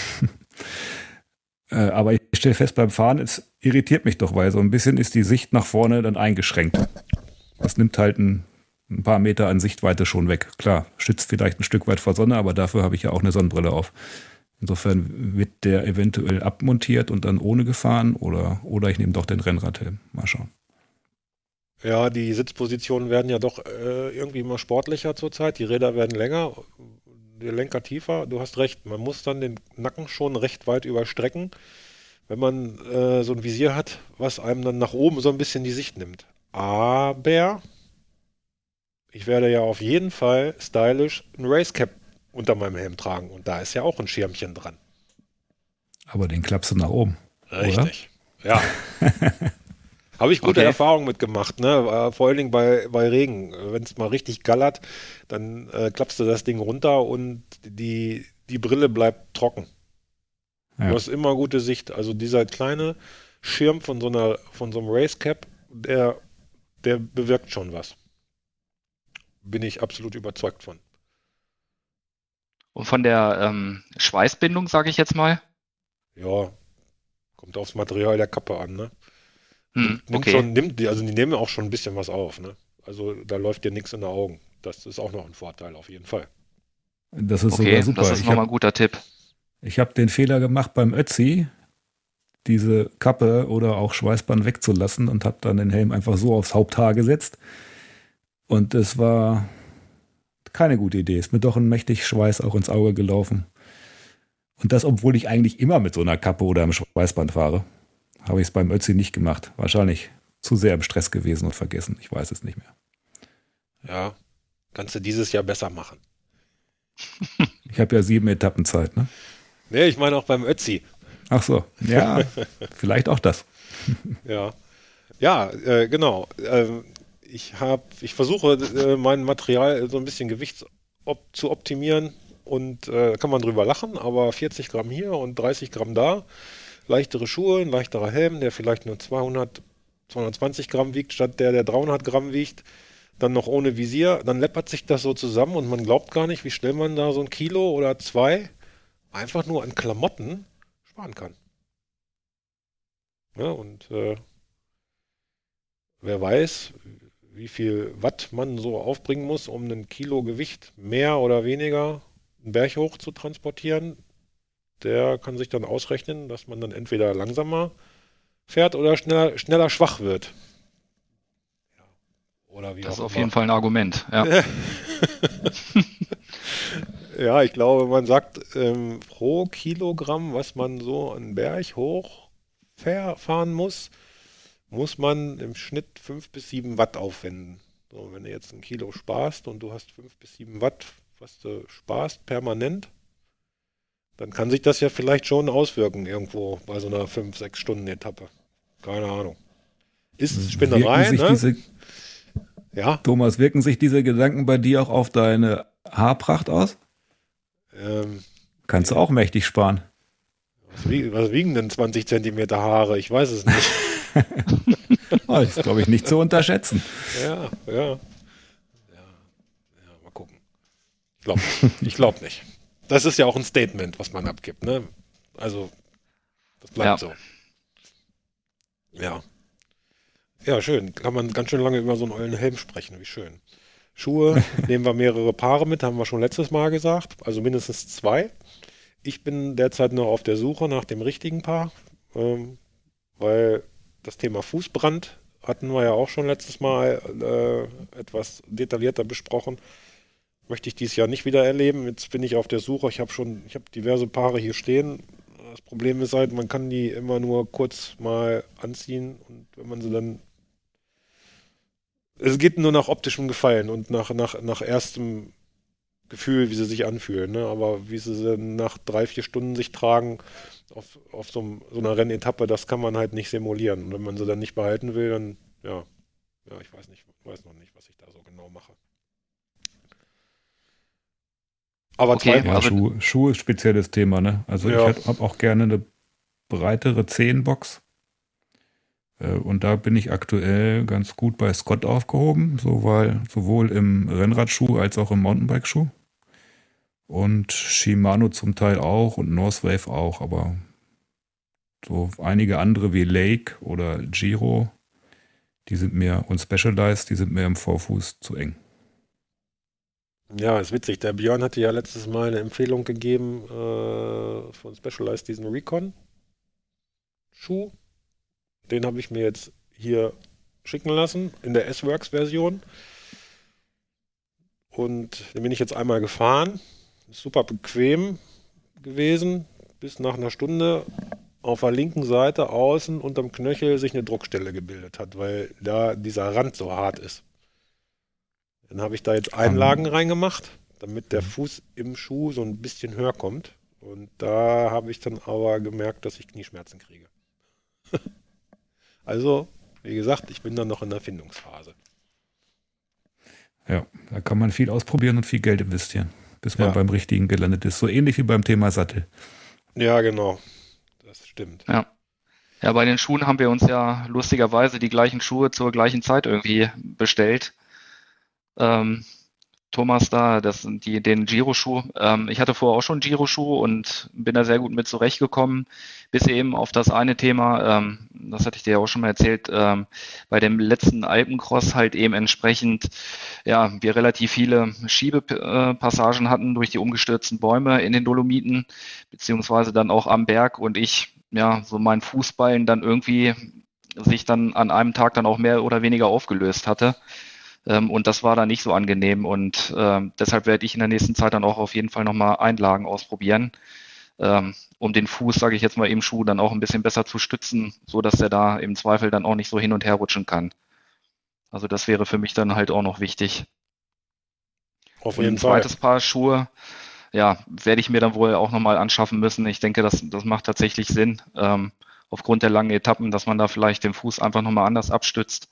Äh, aber ich stelle fest, beim Fahren, es irritiert mich doch, weil so ein bisschen ist die Sicht nach vorne dann eingeschränkt. Das nimmt halt ein, ein paar Meter an Sichtweite schon weg. Klar, schützt vielleicht ein Stück weit vor Sonne, aber dafür habe ich ja auch eine Sonnenbrille auf. Insofern wird der eventuell abmontiert und dann ohne gefahren oder, oder ich nehme doch den Rennradhelm. Mal schauen. Ja, die Sitzpositionen werden ja doch äh, irgendwie immer sportlicher zurzeit. Die Räder werden länger der Lenker tiefer. Du hast recht, man muss dann den Nacken schon recht weit überstrecken, wenn man äh, so ein Visier hat, was einem dann nach oben so ein bisschen die Sicht nimmt. Aber ich werde ja auf jeden Fall stylisch ein Racecap unter meinem Helm tragen und da ist ja auch ein Schirmchen dran. Aber den klappst du nach oben. Richtig. Oder? Ja. Habe ich gute okay. Erfahrungen mitgemacht, ne? Vor allen Dingen bei, bei Regen. Wenn es mal richtig gallert, dann äh, klappst du das Ding runter und die, die Brille bleibt trocken. Ja. Du hast immer gute Sicht. Also dieser kleine Schirm von so einer, von so einem Racecap, der, der bewirkt schon was. Bin ich absolut überzeugt von. Und von der ähm, Schweißbindung, sage ich jetzt mal? Ja, kommt aufs Material der Kappe an, ne? Hm, nimmt okay. schon, nimmt, also die nehmen auch schon ein bisschen was auf. Ne? Also da läuft dir nichts in den Augen. Das ist auch noch ein Vorteil, auf jeden Fall. Das ist okay, super. Das ist nochmal ein guter Tipp. Ich habe den Fehler gemacht beim Ötzi, diese Kappe oder auch Schweißband wegzulassen und habe dann den Helm einfach so aufs Haupthaar gesetzt. Und es war keine gute Idee. Ist mir doch ein mächtig Schweiß auch ins Auge gelaufen. Und das, obwohl ich eigentlich immer mit so einer Kappe oder einem Schweißband fahre habe ich es beim Ötzi nicht gemacht. Wahrscheinlich zu sehr im Stress gewesen und vergessen. Ich weiß es nicht mehr. Ja, kannst du dieses Jahr besser machen. ich habe ja sieben Etappen Zeit, ne? Nee, ich meine auch beim Ötzi. Ach so, ja, vielleicht auch das. ja, ja, äh, genau. Ähm, ich habe, ich versuche äh, mein Material so ein bisschen Gewicht op zu optimieren und äh, kann man drüber lachen, aber 40 Gramm hier und 30 Gramm da leichtere Schuhe, ein leichterer Helm, der vielleicht nur 200, 220 Gramm wiegt, statt der, der 300 Gramm wiegt. Dann noch ohne Visier, dann läppert sich das so zusammen und man glaubt gar nicht, wie schnell man da so ein Kilo oder zwei einfach nur an Klamotten sparen kann. Ja, und äh, wer weiß, wie viel Watt man so aufbringen muss, um ein Kilo Gewicht mehr oder weniger einen Berg hoch zu transportieren, der kann sich dann ausrechnen, dass man dann entweder langsamer fährt oder schneller, schneller schwach wird. Oder wie das ist auf immer. jeden Fall ein Argument. Ja, ja ich glaube, man sagt ähm, pro Kilogramm, was man so einen Berg hoch fahren muss, muss man im Schnitt 5 bis 7 Watt aufwenden. So, wenn du jetzt ein Kilo sparst und du hast 5 bis 7 Watt, was du sparst permanent, dann kann sich das ja vielleicht schon auswirken irgendwo bei so einer 5-6 Stunden Etappe. Keine Ahnung. Ist Spinnerei, ne? Diese, ja? Thomas, wirken sich diese Gedanken bei dir auch auf deine Haarpracht aus? Ähm, Kannst du auch mächtig sparen. Was, wiegen, was wiegen denn 20 Zentimeter Haare? Ich weiß es nicht. oh, das ist, glaube ich, nicht zu unterschätzen. Ja, ja. Ja, ja mal gucken. Ich glaube ich glaub nicht das ist ja auch ein Statement, was man abgibt. Ne? Also, das bleibt ja. so. Ja. Ja, schön. Kann man ganz schön lange über so einen ollen Helm sprechen. Wie schön. Schuhe nehmen wir mehrere Paare mit, haben wir schon letztes Mal gesagt. Also mindestens zwei. Ich bin derzeit noch auf der Suche nach dem richtigen Paar, ähm, weil das Thema Fußbrand hatten wir ja auch schon letztes Mal äh, etwas detaillierter besprochen möchte ich dieses Jahr nicht wieder erleben. Jetzt bin ich auf der Suche. Ich habe schon, ich habe diverse Paare hier stehen. Das Problem ist halt, man kann die immer nur kurz mal anziehen und wenn man sie dann es geht nur nach optischem Gefallen und nach, nach, nach erstem Gefühl, wie sie sich anfühlen. Ne? Aber wie sie dann nach drei, vier Stunden sich tragen auf, auf so, so einer Rennetappe, das kann man halt nicht simulieren. Und wenn man sie dann nicht behalten will, dann, ja, ja, ich weiß nicht, weiß noch nicht, was ich da so genau mache. Aber okay, zwei ja, Schuhe, Schuhe ist spezielles Thema, ne? Also ja. ich habe auch gerne eine breitere Zehenbox. Äh, und da bin ich aktuell ganz gut bei Scott aufgehoben, sowohl, sowohl im Rennradschuh als auch im Mountainbike-Schuh. Und Shimano zum Teil auch und Northwave auch, aber so einige andere wie Lake oder Giro, die sind mir, und Specialized, die sind mir im Vorfuß zu eng. Ja, ist witzig. Der Björn hatte ja letztes Mal eine Empfehlung gegeben äh, von Specialized, diesen Recon-Schuh. Den habe ich mir jetzt hier schicken lassen in der S-Works-Version. Und den bin ich jetzt einmal gefahren. Ist super bequem gewesen. Bis nach einer Stunde auf der linken Seite außen unterm Knöchel sich eine Druckstelle gebildet hat, weil da dieser Rand so hart ist. Dann habe ich da jetzt Einlagen um. reingemacht, damit der Fuß im Schuh so ein bisschen höher kommt. Und da habe ich dann aber gemerkt, dass ich Knieschmerzen kriege. also, wie gesagt, ich bin dann noch in der Findungsphase. Ja, da kann man viel ausprobieren und viel Geld investieren, bis man ja. beim richtigen gelandet ist. So ähnlich wie beim Thema Sattel. Ja, genau. Das stimmt. Ja. Ja, bei den Schuhen haben wir uns ja lustigerweise die gleichen Schuhe zur gleichen Zeit irgendwie bestellt. Ähm, Thomas da, das sind die, den Giro-Schuh. Ähm, ich hatte vorher auch schon Giro-Schuh und bin da sehr gut mit zurechtgekommen, bis eben auf das eine Thema, ähm, das hatte ich dir ja auch schon mal erzählt, ähm, bei dem letzten Alpencross halt eben entsprechend, ja, wir relativ viele Schiebepassagen hatten durch die umgestürzten Bäume in den Dolomiten, beziehungsweise dann auch am Berg und ich, ja, so mein Fußballen dann irgendwie sich dann an einem Tag dann auch mehr oder weniger aufgelöst hatte. Ähm, und das war dann nicht so angenehm. Und ähm, deshalb werde ich in der nächsten Zeit dann auch auf jeden Fall nochmal Einlagen ausprobieren, ähm, um den Fuß, sage ich jetzt mal, im Schuh dann auch ein bisschen besser zu stützen, so dass er da im Zweifel dann auch nicht so hin und her rutschen kann. Also das wäre für mich dann halt auch noch wichtig. Auf jeden ein zweites Fall. Paar Schuhe, ja, werde ich mir dann wohl auch nochmal anschaffen müssen. Ich denke, das, das macht tatsächlich Sinn, ähm, aufgrund der langen Etappen, dass man da vielleicht den Fuß einfach nochmal anders abstützt.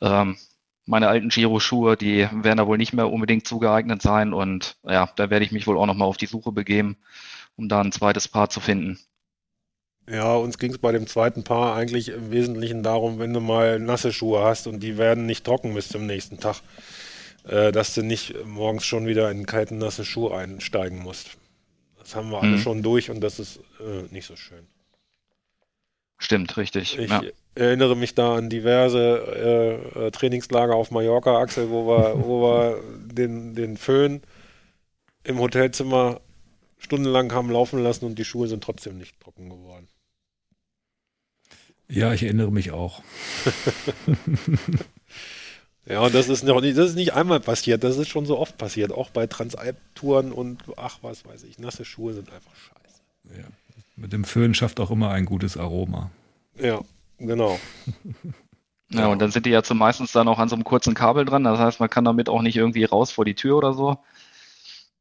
Ähm, meine alten Giro-Schuhe, die werden da wohl nicht mehr unbedingt zugeeignet sein und ja, da werde ich mich wohl auch nochmal auf die Suche begeben, um da ein zweites Paar zu finden. Ja, uns ging es bei dem zweiten Paar eigentlich im Wesentlichen darum, wenn du mal nasse Schuhe hast und die werden nicht trocken bis zum nächsten Tag, äh, dass du nicht morgens schon wieder in kalten, nasse Schuhe einsteigen musst. Das haben wir alle mhm. schon durch und das ist äh, nicht so schön. Stimmt, richtig. Ich ja. erinnere mich da an diverse äh, äh, Trainingslager auf Mallorca, Axel, wo wir, wo wir den, den Föhn im Hotelzimmer stundenlang haben laufen lassen und die Schuhe sind trotzdem nicht trocken geworden. Ja, ich erinnere mich auch. ja, und das ist noch nicht, das ist nicht einmal passiert, das ist schon so oft passiert, auch bei Transalp-Touren und ach, was weiß ich, nasse Schuhe sind einfach scheiße. Ja. Mit dem Föhn schafft auch immer ein gutes Aroma. Ja, genau. Ja, und dann sind die ja zum meistens dann auch an so einem kurzen Kabel dran. Das heißt, man kann damit auch nicht irgendwie raus vor die Tür oder so.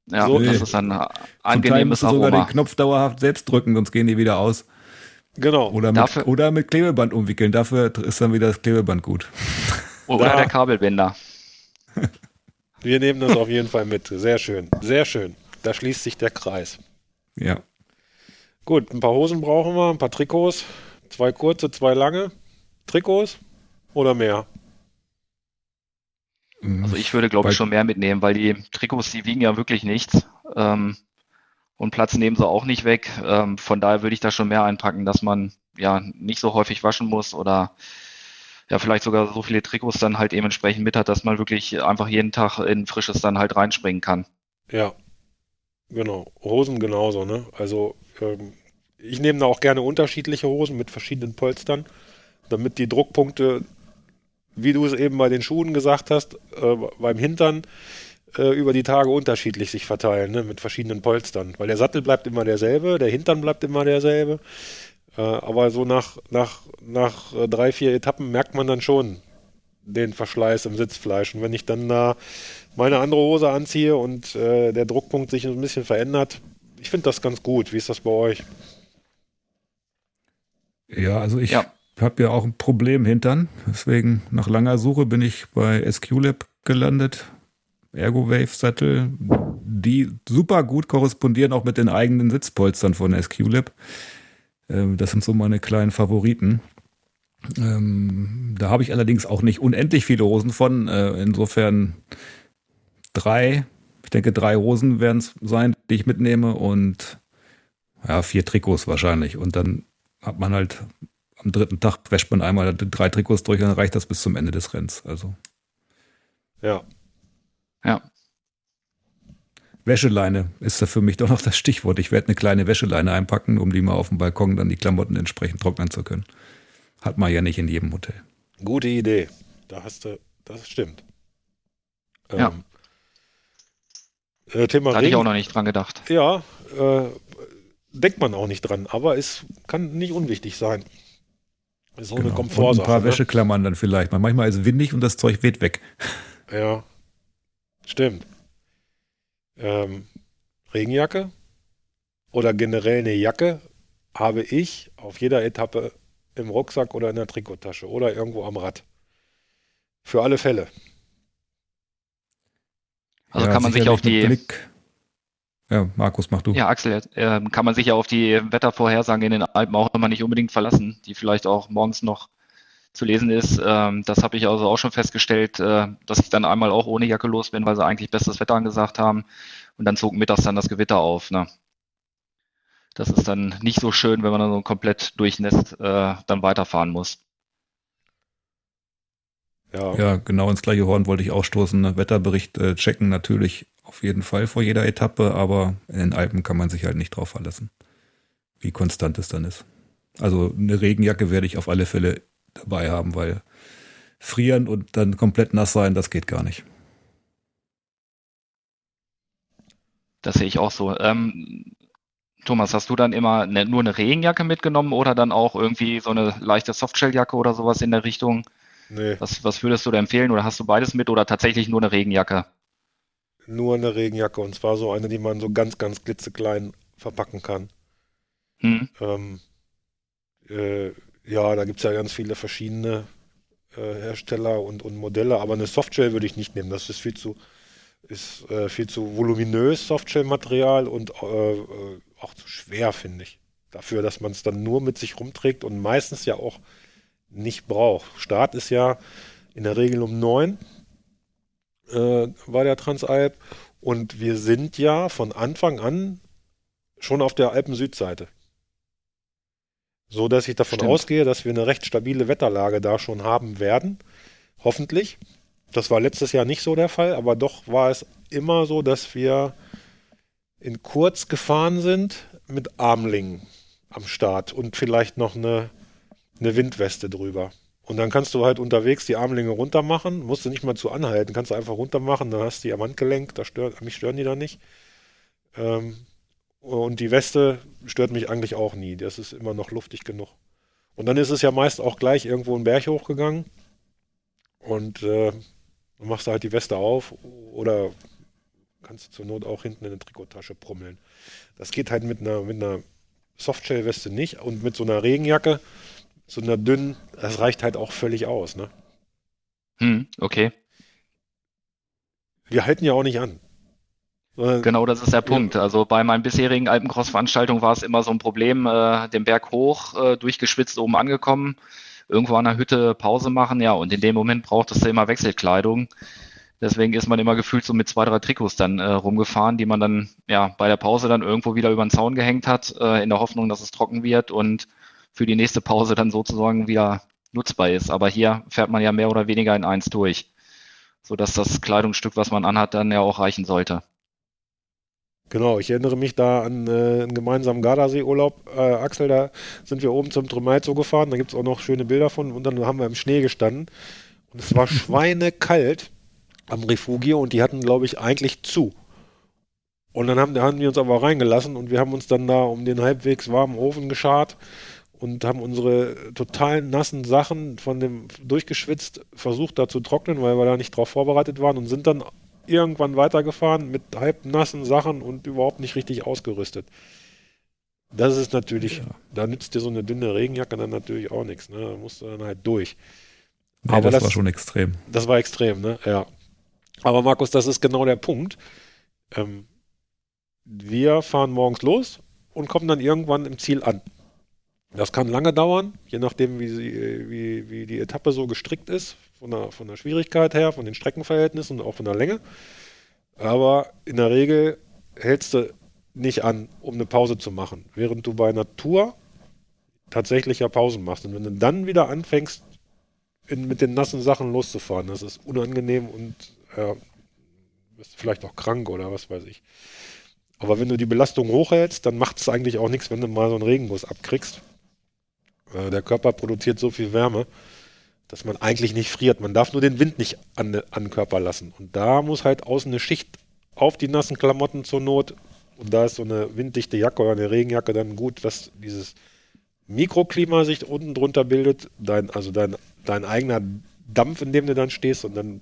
Ja, so, das nee. ist ein angenehmes Zum Teil Aroma. sogar den Knopf dauerhaft selbst drücken, sonst gehen die wieder aus. Genau. Oder mit, Dafür, oder mit Klebeband umwickeln. Dafür ist dann wieder das Klebeband gut. Oder da. der Kabelbinder. Wir nehmen das auf jeden Fall mit. Sehr schön. Sehr schön. Da schließt sich der Kreis. Ja. Gut, ein paar Hosen brauchen wir, ein paar Trikots, zwei kurze, zwei lange. Trikots oder mehr? Mhm. Also ich würde, glaube ich, schon mehr mitnehmen, weil die Trikots, die wiegen ja wirklich nichts. Ähm, und Platz nehmen sie auch nicht weg. Ähm, von daher würde ich da schon mehr einpacken, dass man ja nicht so häufig waschen muss oder ja vielleicht sogar so viele Trikots dann halt eben entsprechend mit hat, dass man wirklich einfach jeden Tag in frisches dann halt reinspringen kann. Ja, genau. Hosen genauso, ne? Also ich nehme da auch gerne unterschiedliche Hosen mit verschiedenen Polstern, damit die Druckpunkte, wie du es eben bei den Schuhen gesagt hast, äh, beim Hintern äh, über die Tage unterschiedlich sich verteilen, ne, mit verschiedenen Polstern. Weil der Sattel bleibt immer derselbe, der Hintern bleibt immer derselbe. Äh, aber so nach, nach, nach äh, drei, vier Etappen merkt man dann schon den Verschleiß im Sitzfleisch. Und wenn ich dann da meine andere Hose anziehe und äh, der Druckpunkt sich ein bisschen verändert, ich finde das ganz gut. Wie ist das bei euch? Ja, also ich ja. habe ja auch ein Problem hintern. Deswegen nach langer Suche bin ich bei SQLab gelandet. Ergo-Wave-Sattel, die super gut korrespondieren auch mit den eigenen Sitzpolstern von SQLab. Ähm, das sind so meine kleinen Favoriten. Ähm, da habe ich allerdings auch nicht unendlich viele Hosen von. Äh, insofern drei, ich denke drei Hosen werden es sein, die ich mitnehme und ja, vier Trikots wahrscheinlich. Und dann hat man halt am dritten Tag wäscht man einmal drei Trikots durch und dann reicht das bis zum Ende des Rennens. Also. Ja. Ja. Wäscheleine ist da für mich doch noch das Stichwort. Ich werde eine kleine Wäscheleine einpacken, um die mal auf dem Balkon dann die Klamotten entsprechend trocknen zu können. Hat man ja nicht in jedem Hotel. Gute Idee. Da hast du, das stimmt. Ja. Äh, Thema da hatte ich auch noch nicht dran gedacht. Ja, äh, denkt man auch nicht dran, aber es kann nicht unwichtig sein. Ist so genau. eine Komfortsache. Und ein paar ne? Wäscheklammern dann vielleicht. Manchmal ist es windig und das Zeug weht weg. Ja. Stimmt. Ähm, Regenjacke oder generell eine Jacke habe ich auf jeder Etappe im Rucksack oder in der Trikottasche oder irgendwo am Rad. Für alle Fälle. Also ja, kann man sich auf die. Blick. Ja, Markus, mach du. Ja, Axel, äh, kann man sich ja auf die Wettervorhersagen in den Alpen auch immer nicht unbedingt verlassen, die vielleicht auch morgens noch zu lesen ist. Ähm, das habe ich also auch schon festgestellt, äh, dass ich dann einmal auch ohne Jacke los bin, weil sie eigentlich bestes Wetter angesagt haben. Und dann zog mittags dann das Gewitter auf. Ne? Das ist dann nicht so schön, wenn man dann so komplett durchnässt äh, dann weiterfahren muss. Ja. ja, genau ins gleiche Horn wollte ich auch stoßen. Ne? Wetterbericht äh, checken natürlich auf jeden Fall vor jeder Etappe, aber in den Alpen kann man sich halt nicht drauf verlassen, wie konstant es dann ist. Also eine Regenjacke werde ich auf alle Fälle dabei haben, weil frieren und dann komplett nass sein, das geht gar nicht. Das sehe ich auch so. Ähm, Thomas, hast du dann immer ne, nur eine Regenjacke mitgenommen oder dann auch irgendwie so eine leichte Softshelljacke oder sowas in der Richtung? Nee. Was, was würdest du da empfehlen oder hast du beides mit oder tatsächlich nur eine Regenjacke? Nur eine Regenjacke und zwar so eine, die man so ganz, ganz klitzeklein verpacken kann. Hm. Ähm, äh, ja, da gibt es ja ganz viele verschiedene äh, Hersteller und, und Modelle, aber eine Softshell würde ich nicht nehmen. Das ist viel zu, ist, äh, viel zu voluminös, Softshell-Material und äh, äh, auch zu schwer, finde ich. Dafür, dass man es dann nur mit sich rumträgt und meistens ja auch nicht braucht. Start ist ja in der Regel um neun äh, war der Transalp und wir sind ja von Anfang an schon auf der Alpen-Südseite. So dass ich davon Stimmt. ausgehe, dass wir eine recht stabile Wetterlage da schon haben werden. Hoffentlich. Das war letztes Jahr nicht so der Fall, aber doch war es immer so, dass wir in kurz gefahren sind mit Armlingen am Start und vielleicht noch eine, eine Windweste drüber. Und dann kannst du halt unterwegs die Armlinge runter machen, musst du nicht mal zu anhalten, kannst du einfach runter machen, dann hast du die am Handgelenk, da stört, mich stören die dann nicht. Ähm, und die Weste stört mich eigentlich auch nie, das ist immer noch luftig genug. Und dann ist es ja meist auch gleich irgendwo einen Berg hochgegangen und äh, machst du halt die Weste auf oder kannst du zur Not auch hinten in eine Trikottasche prummeln. Das geht halt mit einer, mit einer Softshell-Weste nicht und mit so einer Regenjacke, so einer dünnen, das reicht halt auch völlig aus, ne? Hm, okay. Wir halten ja auch nicht an. Genau, das ist der Punkt. Also bei meinen bisherigen Alpencross-Veranstaltungen war es immer so ein Problem, äh, den Berg hoch, äh, durchgeschwitzt oben angekommen, irgendwo an der Hütte Pause machen, ja, und in dem Moment brauchtest du immer Wechselkleidung. Deswegen ist man immer gefühlt so mit zwei, drei Trikots dann äh, rumgefahren, die man dann ja bei der Pause dann irgendwo wieder über den Zaun gehängt hat, äh, in der Hoffnung, dass es trocken wird und für die nächste Pause dann sozusagen wieder nutzbar ist. Aber hier fährt man ja mehr oder weniger in eins durch, sodass das Kleidungsstück, was man anhat, dann ja auch reichen sollte. Genau, ich erinnere mich da an äh, einen gemeinsamen Gardasee-Urlaub. Äh, Axel, da sind wir oben zum Trümaizo gefahren, da gibt es auch noch schöne Bilder von und dann haben wir im Schnee gestanden und es war schweinekalt am Refugio und die hatten, glaube ich, eigentlich zu. Und dann haben, haben die uns aber reingelassen und wir haben uns dann da um den halbwegs warmen Ofen geschart und haben unsere total nassen Sachen von dem durchgeschwitzt versucht da zu trocknen, weil wir da nicht drauf vorbereitet waren und sind dann irgendwann weitergefahren mit halb nassen Sachen und überhaupt nicht richtig ausgerüstet. Das ist natürlich, ja. da nützt dir so eine dünne Regenjacke dann natürlich auch nichts. Ne? Da musst du dann halt durch. Nee, Aber das, das war schon extrem. Das war extrem, ne? Ja. Aber Markus, das ist genau der Punkt. Ähm, wir fahren morgens los und kommen dann irgendwann im Ziel an. Das kann lange dauern, je nachdem, wie, sie, wie, wie die Etappe so gestrickt ist, von der, von der Schwierigkeit her, von den Streckenverhältnissen und auch von der Länge. Aber in der Regel hältst du nicht an, um eine Pause zu machen, während du bei Natur tatsächlich ja Pausen machst. Und wenn du dann wieder anfängst, in, mit den nassen Sachen loszufahren, das ist unangenehm und ja, bist vielleicht auch krank oder was weiß ich. Aber wenn du die Belastung hochhältst, dann macht es eigentlich auch nichts, wenn du mal so einen Regenguss abkriegst. Äh, der Körper produziert so viel Wärme, dass man eigentlich nicht friert. Man darf nur den Wind nicht an, an den Körper lassen. Und da muss halt außen eine Schicht auf die nassen Klamotten zur Not. Und da ist so eine winddichte Jacke oder eine Regenjacke dann gut, dass dieses Mikroklima sich unten drunter bildet. Dein, also dein, dein eigener Dampf, in dem du dann stehst. Und dann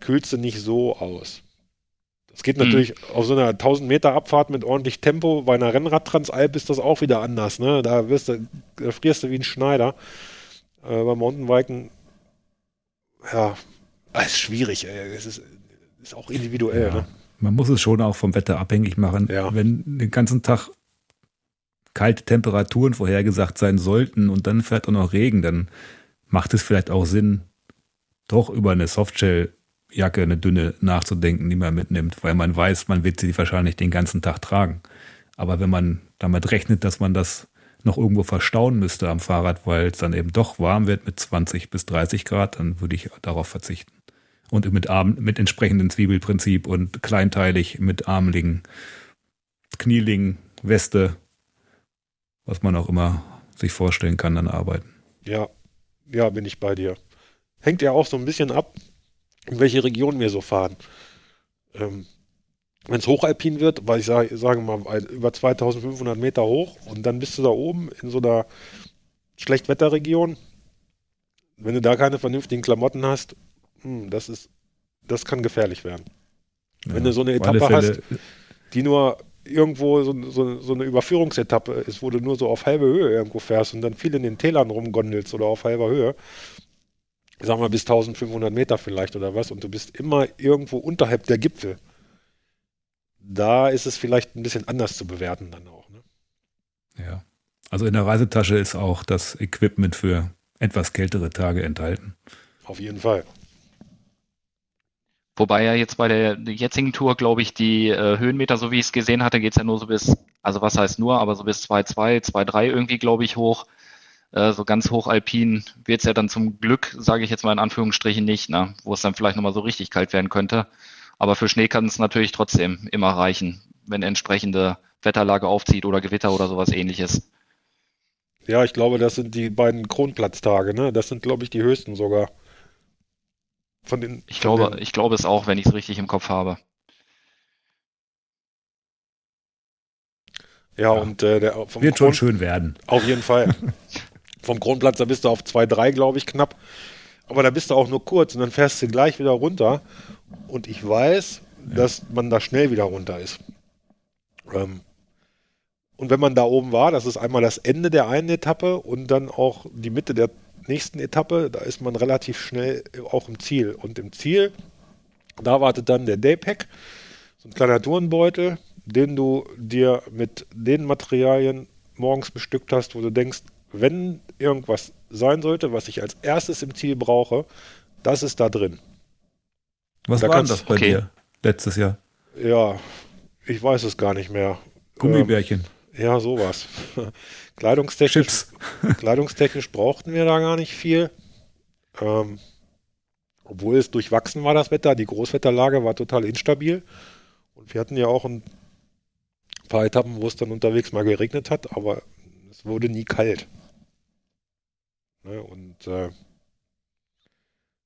kühlst du nicht so aus. Das geht natürlich mhm. auf so einer 1000 Meter Abfahrt mit ordentlich Tempo. Bei einer Rennrad-Transalp ist das auch wieder anders. Ne? Da, wirst du, da frierst du wie ein Schneider. Äh, beim Mountainbiken, ja, es ist schwierig. Ey. Es ist, ist auch individuell. Ja, ne? Man muss es schon auch vom Wetter abhängig machen. Ja. Wenn den ganzen Tag kalte Temperaturen vorhergesagt sein sollten und dann fährt auch noch Regen, dann macht es vielleicht auch Sinn, doch über eine Softshell Jacke, eine dünne nachzudenken, die man mitnimmt, weil man weiß, man wird sie wahrscheinlich den ganzen Tag tragen. Aber wenn man damit rechnet, dass man das noch irgendwo verstauen müsste am Fahrrad, weil es dann eben doch warm wird mit 20 bis 30 Grad, dann würde ich darauf verzichten. Und mit, Arm, mit entsprechendem Zwiebelprinzip und kleinteilig mit Armlingen, Knielingen, Weste, was man auch immer sich vorstellen kann, dann arbeiten. Ja, ja, bin ich bei dir. Hängt ja auch so ein bisschen ab, in welche Region wir so fahren. Ähm, Wenn es hochalpin wird, weil ich sage, sage mal über 2500 Meter hoch und dann bist du da oben in so einer Schlechtwetterregion. Wenn du da keine vernünftigen Klamotten hast, hm, das ist, das kann gefährlich werden. Ja, Wenn du so eine Etappe hast, die nur irgendwo so, so, so, eine Überführungsetappe ist, wo du nur so auf halbe Höhe irgendwo fährst und dann viel in den Tälern rumgondelst oder auf halber Höhe, ich sag mal bis 1500 Meter vielleicht oder was, und du bist immer irgendwo unterhalb der Gipfel. Da ist es vielleicht ein bisschen anders zu bewerten dann auch. Ne? Ja. Also in der Reisetasche ist auch das Equipment für etwas kältere Tage enthalten. Auf jeden Fall. Wobei ja jetzt bei der jetzigen Tour, glaube ich, die äh, Höhenmeter, so wie ich es gesehen hatte, geht es ja nur so bis, also was heißt nur, aber so bis 2,2, 2,3 irgendwie, glaube ich, hoch. Äh, so ganz hochalpin wird es ja dann zum Glück, sage ich jetzt mal in Anführungsstrichen, nicht, ne? wo es dann vielleicht nochmal so richtig kalt werden könnte. Aber für Schnee kann es natürlich trotzdem immer reichen, wenn entsprechende Wetterlage aufzieht oder Gewitter oder sowas ähnliches. Ja, ich glaube, das sind die beiden Kronplatztage, ne? Das sind, glaube ich, die höchsten sogar. Von den, ich, von glaube, den... ich glaube es auch, wenn ich es richtig im Kopf habe. Ja, ja. und äh, der vom wird Kron... schon schön werden. Auf jeden Fall. vom Grundplatz, da bist du auf 2,3, glaube ich, knapp. Aber da bist du auch nur kurz und dann fährst du gleich wieder runter. Und ich weiß, ja. dass man da schnell wieder runter ist. Ähm, und wenn man da oben war, das ist einmal das Ende der einen Etappe und dann auch die Mitte der nächsten Etappe, da ist man relativ schnell auch im Ziel. Und im Ziel, da wartet dann der Daypack, so ein kleiner Tourenbeutel, den du dir mit den Materialien morgens bestückt hast, wo du denkst, wenn irgendwas sein sollte, was ich als erstes im Ziel brauche, das ist da drin. Was da war das bei okay. dir letztes Jahr? Ja, ich weiß es gar nicht mehr. Gummibärchen. Ähm, ja, sowas. kleidungstechnisch, kleidungstechnisch brauchten wir da gar nicht viel. Ähm, obwohl es durchwachsen war, das Wetter. Die Großwetterlage war total instabil. Und wir hatten ja auch ein paar Etappen, wo es dann unterwegs mal geregnet hat, aber es wurde nie kalt. Ne? Und äh,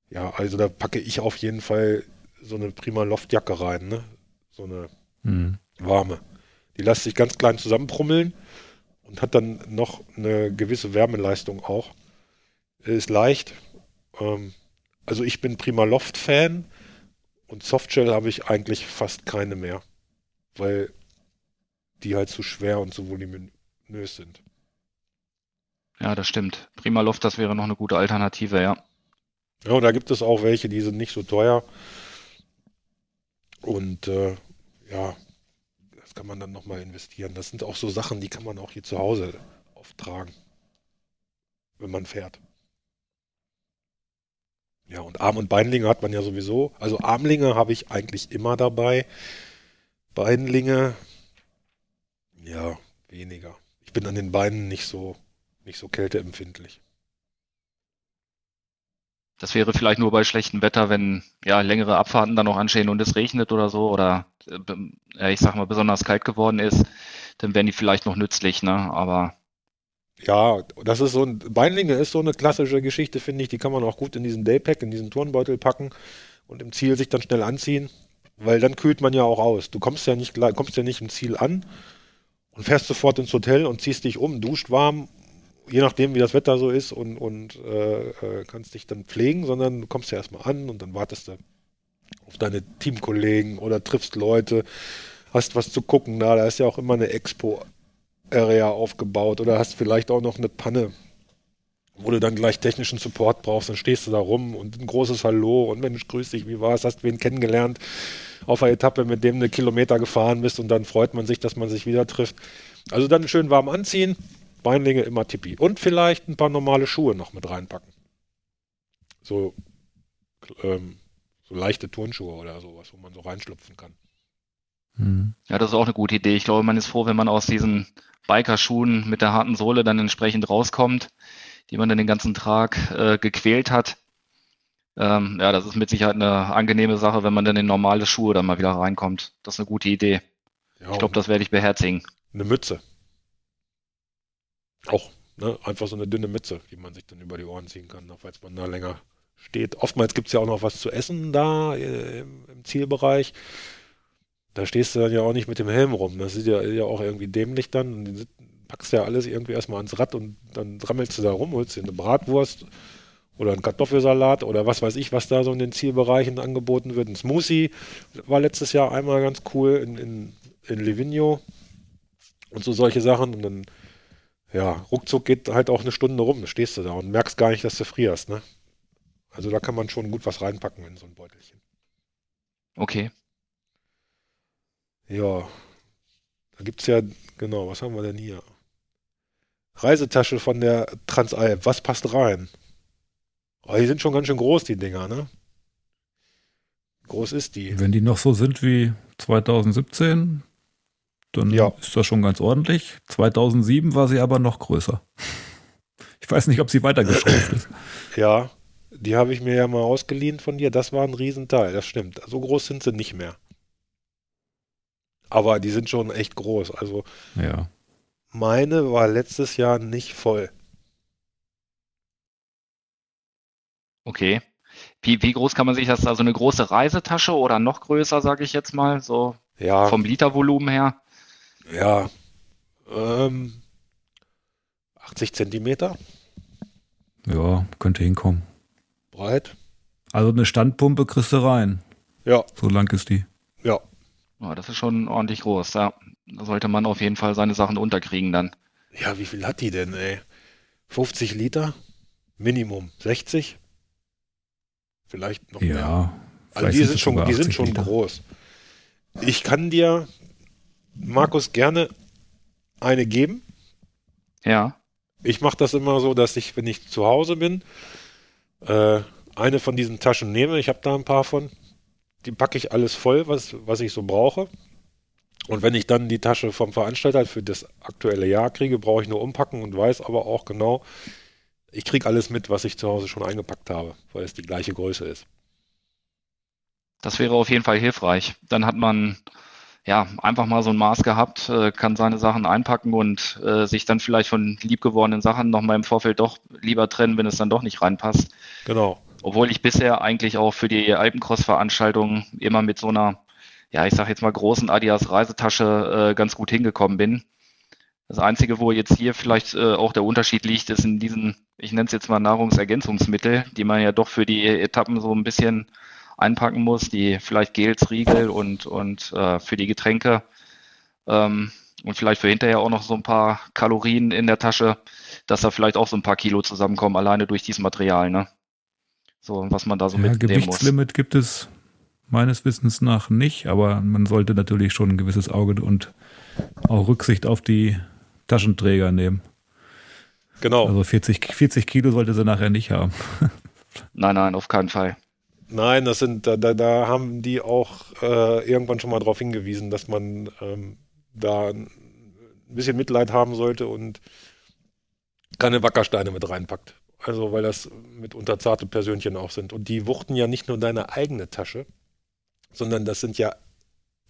ja, also da packe ich auf jeden Fall so eine prima Loftjacke rein, ne? So eine mhm. warme. Die lässt sich ganz klein zusammenprummeln und hat dann noch eine gewisse Wärmeleistung auch. Ist leicht. Ähm, also ich bin prima Loft-Fan und Softshell habe ich eigentlich fast keine mehr, weil die halt zu schwer und zu voluminös sind. Ja, das stimmt. Prima Loft, das wäre noch eine gute Alternative, ja. Ja, und da gibt es auch welche, die sind nicht so teuer. Und äh, ja, das kann man dann nochmal investieren. Das sind auch so Sachen, die kann man auch hier zu Hause auftragen, wenn man fährt. Ja, und Arm- und Beinlinge hat man ja sowieso. Also Armlinge habe ich eigentlich immer dabei. Beinlinge, ja, weniger. Ich bin an den Beinen nicht so nicht so kälteempfindlich. Das wäre vielleicht nur bei schlechtem Wetter, wenn ja längere Abfahrten dann noch anstehen und es regnet oder so oder äh, ich sag mal besonders kalt geworden ist, dann wären die vielleicht noch nützlich, ne? Aber ja, das ist so ein Beinlinge ist so eine klassische Geschichte, finde ich. Die kann man auch gut in diesen Daypack, in diesen Turnbeutel packen und im Ziel sich dann schnell anziehen, weil dann kühlt man ja auch aus. Du kommst ja nicht kommst ja nicht im Ziel an und fährst sofort ins Hotel und ziehst dich um, duscht warm je nachdem, wie das Wetter so ist und, und äh, äh, kannst dich dann pflegen, sondern du kommst ja erstmal an und dann wartest du auf deine Teamkollegen oder triffst Leute, hast was zu gucken da. Da ist ja auch immer eine Expo-Area aufgebaut oder hast vielleicht auch noch eine Panne, wo du dann gleich technischen Support brauchst. Dann stehst du da rum und ein großes Hallo und Mensch, grüß dich, wie war's? Hast wen kennengelernt auf einer Etappe, mit dem eine Kilometer gefahren bist und dann freut man sich, dass man sich wieder trifft. Also dann schön warm anziehen, Beinlinge immer tippi. Und vielleicht ein paar normale Schuhe noch mit reinpacken. So, ähm, so leichte Turnschuhe oder sowas, wo man so reinschlüpfen kann. Hm. Ja, das ist auch eine gute Idee. Ich glaube, man ist froh, wenn man aus diesen Biker-Schuhen mit der harten Sohle dann entsprechend rauskommt, die man dann den ganzen Tag äh, gequält hat. Ähm, ja, das ist mit Sicherheit eine angenehme Sache, wenn man dann in normale Schuhe dann mal wieder reinkommt. Das ist eine gute Idee. Ja, ich glaube, das werde ich beherzigen. Eine Mütze. Auch, ne? Einfach so eine dünne Mütze, die man sich dann über die Ohren ziehen kann, falls man da länger steht. Oftmals gibt es ja auch noch was zu essen da äh, im, im, Zielbereich. Da stehst du dann ja auch nicht mit dem Helm rum. Das ist ja, ja auch irgendwie dämlich dann. Und packst ja alles irgendwie erstmal ans Rad und dann rammelst du da rum, holst dir eine Bratwurst oder einen Kartoffelsalat oder was weiß ich, was da so in den Zielbereichen angeboten wird. Ein Smoothie war letztes Jahr einmal ganz cool in, in, in Livigno und so solche Sachen. Und dann, ja, ruckzuck geht halt auch eine Stunde rum, stehst du da und merkst gar nicht, dass du frierst, ne? Also da kann man schon gut was reinpacken in so ein Beutelchen. Okay. Ja. Da gibt es ja, genau, was haben wir denn hier? Reisetasche von der Transalp. Was passt rein? Oh, die sind schon ganz schön groß, die Dinger, ne? Groß ist die. Wenn die noch so sind wie 2017, dann ja. ist das schon ganz ordentlich. 2007 war sie aber noch größer. Ich weiß nicht, ob sie weitergeschrumpft ist. Ja, die habe ich mir ja mal ausgeliehen von dir. Das war ein Riesenteil, das stimmt. So groß sind sie nicht mehr. Aber die sind schon echt groß. Also ja. meine war letztes Jahr nicht voll. Okay. Wie, wie groß kann man sich das, also eine große Reisetasche oder noch größer, sage ich jetzt mal, so ja. vom Litervolumen her? Ja, ähm, 80 Zentimeter. Ja, könnte hinkommen breit. Also eine Standpumpe kriegst du rein. Ja. So lang ist die. Ja. ja. Das ist schon ordentlich groß. Ja. Da sollte man auf jeden Fall seine Sachen unterkriegen dann. Ja, wie viel hat die denn, ey? 50 Liter? Minimum 60? Vielleicht noch ja, mehr. Also die sind schon, die sind schon groß. Ich kann dir, Markus, gerne eine geben. Ja. Ich mache das immer so, dass ich, wenn ich zu Hause bin, äh, eine von diesen Taschen nehme. Ich habe da ein paar von. Die packe ich alles voll, was, was ich so brauche. Und wenn ich dann die Tasche vom Veranstalter für das aktuelle Jahr kriege, brauche ich nur umpacken und weiß aber auch genau, ich kriege alles mit, was ich zu Hause schon eingepackt habe, weil es die gleiche Größe ist. Das wäre auf jeden Fall hilfreich. Dann hat man ja, einfach mal so ein Maß gehabt, äh, kann seine Sachen einpacken und äh, sich dann vielleicht von liebgewordenen Sachen nochmal im Vorfeld doch lieber trennen, wenn es dann doch nicht reinpasst. Genau. Obwohl ich bisher eigentlich auch für die Alpencross-Veranstaltungen immer mit so einer, ja, ich sag jetzt mal großen Adidas Reisetasche äh, ganz gut hingekommen bin. Das Einzige, wo jetzt hier vielleicht äh, auch der Unterschied liegt, ist in diesen, ich nenne es jetzt mal Nahrungsergänzungsmittel, die man ja doch für die Etappen so ein bisschen einpacken muss, die vielleicht Gels, Riegel und, und äh, für die Getränke ähm, und vielleicht für hinterher auch noch so ein paar Kalorien in der Tasche, dass da vielleicht auch so ein paar Kilo zusammenkommen, alleine durch dieses Material, ne? So, was man da so ja, mitnehmen Gewichtslimit muss. gibt es meines Wissens nach nicht, aber man sollte natürlich schon ein gewisses Auge und auch Rücksicht auf die Taschenträger nehmen. Genau. Also 40, 40 Kilo sollte sie nachher nicht haben. Nein, nein, auf keinen Fall. Nein, das sind, da, da, da haben die auch äh, irgendwann schon mal darauf hingewiesen, dass man ähm, da ein bisschen Mitleid haben sollte und keine Wackersteine mit reinpackt. Also, weil das mitunter zarte Persönchen auch sind. Und die wuchten ja nicht nur deine eigene Tasche, sondern das sind ja,